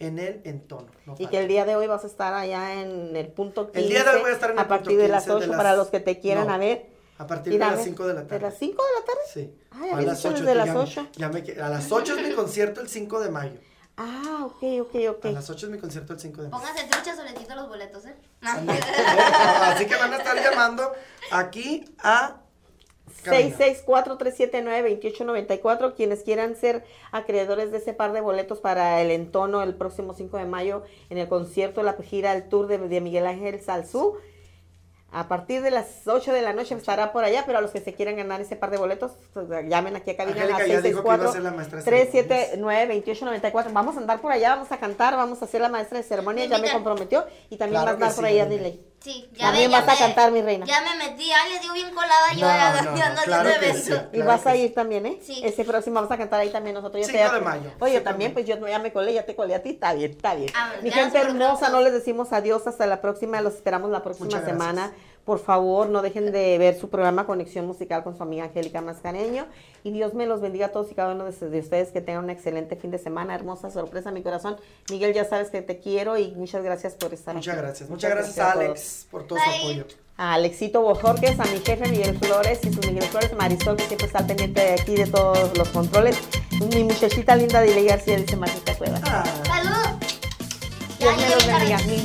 en el Entono. No Y que el día de hoy vas a estar allá en el punto 15. El día de hoy voy a estar en el A partir punto de las 15 de 8 las- para los que te quieran No, a ver. A partir Ir de las ver. 5 de la tarde. ¿De las 5 de la tarde? Sí. Ay, a las dicho 8. desde las 8. a las 8 es mi concierto el 5 de mayo. Ah, ok, ok, ok. A las 8 es mi concierto el 5 de mayo. Pónganse truchas o les quito los boletos, ¿eh? Así que van a estar llamando aquí a cabina. 664-379-2894. Quienes quieran ser acreedores de ese par de boletos para el entono el próximo 5 de mayo en el concierto, la gira, el tour de, de Miguel Ángel Salzú. A partir de las 8 de la noche estará por allá, pero a los que se quieran ganar ese par de boletos, pues, llamen aquí a cabina a Angélica las ya dijo que iba a ser la 664 maestra de 379-2894. Vamos a andar por allá, vamos a cantar, vamos a hacer la maestra de ceremonia, ya me comprometió y también Claro va a andar por sí, allá, Lili. Sí, ya También ve, ya vas a me- cantar, mi reina. Ya me metí, ay, les digo bien colada yo, No, ya, no, ya claro haciendo. Y vas a sí. ir también, ¿eh? Sí. Ese próximo vamos a cantar ahí también nosotros. Yo 5 te- de mayo. Oye, 5 de también, pues yo ya me colé, ya te colé a ti, está bien, está bien. Ah, Mi ya gente hermosa, no les decimos adiós hasta la próxima, los esperamos la próxima Muchas gracias. Por favor, no dejen de ver su programa Conexión Musical con su amiga Angélica Mascareño. Y Dios me los bendiga a todos y cada uno de, de ustedes que tengan un excelente fin de semana. Hermosa sorpresa, mi corazón. Miguel, ya sabes que te quiero y muchas gracias por estar Muchas aquí. gracias. Muchas gracias a todos. Alex por todo su apoyo. a Alexito Bojorques, a mi jefe Miguel Flores y su Miguel Flores, Marisol, que siempre está al pendiente de aquí de todos los controles. Mi muchachita linda Dile García dice Martita Cuevas. Ah. ¡Salud! Dios Ya me los bendiga. Mi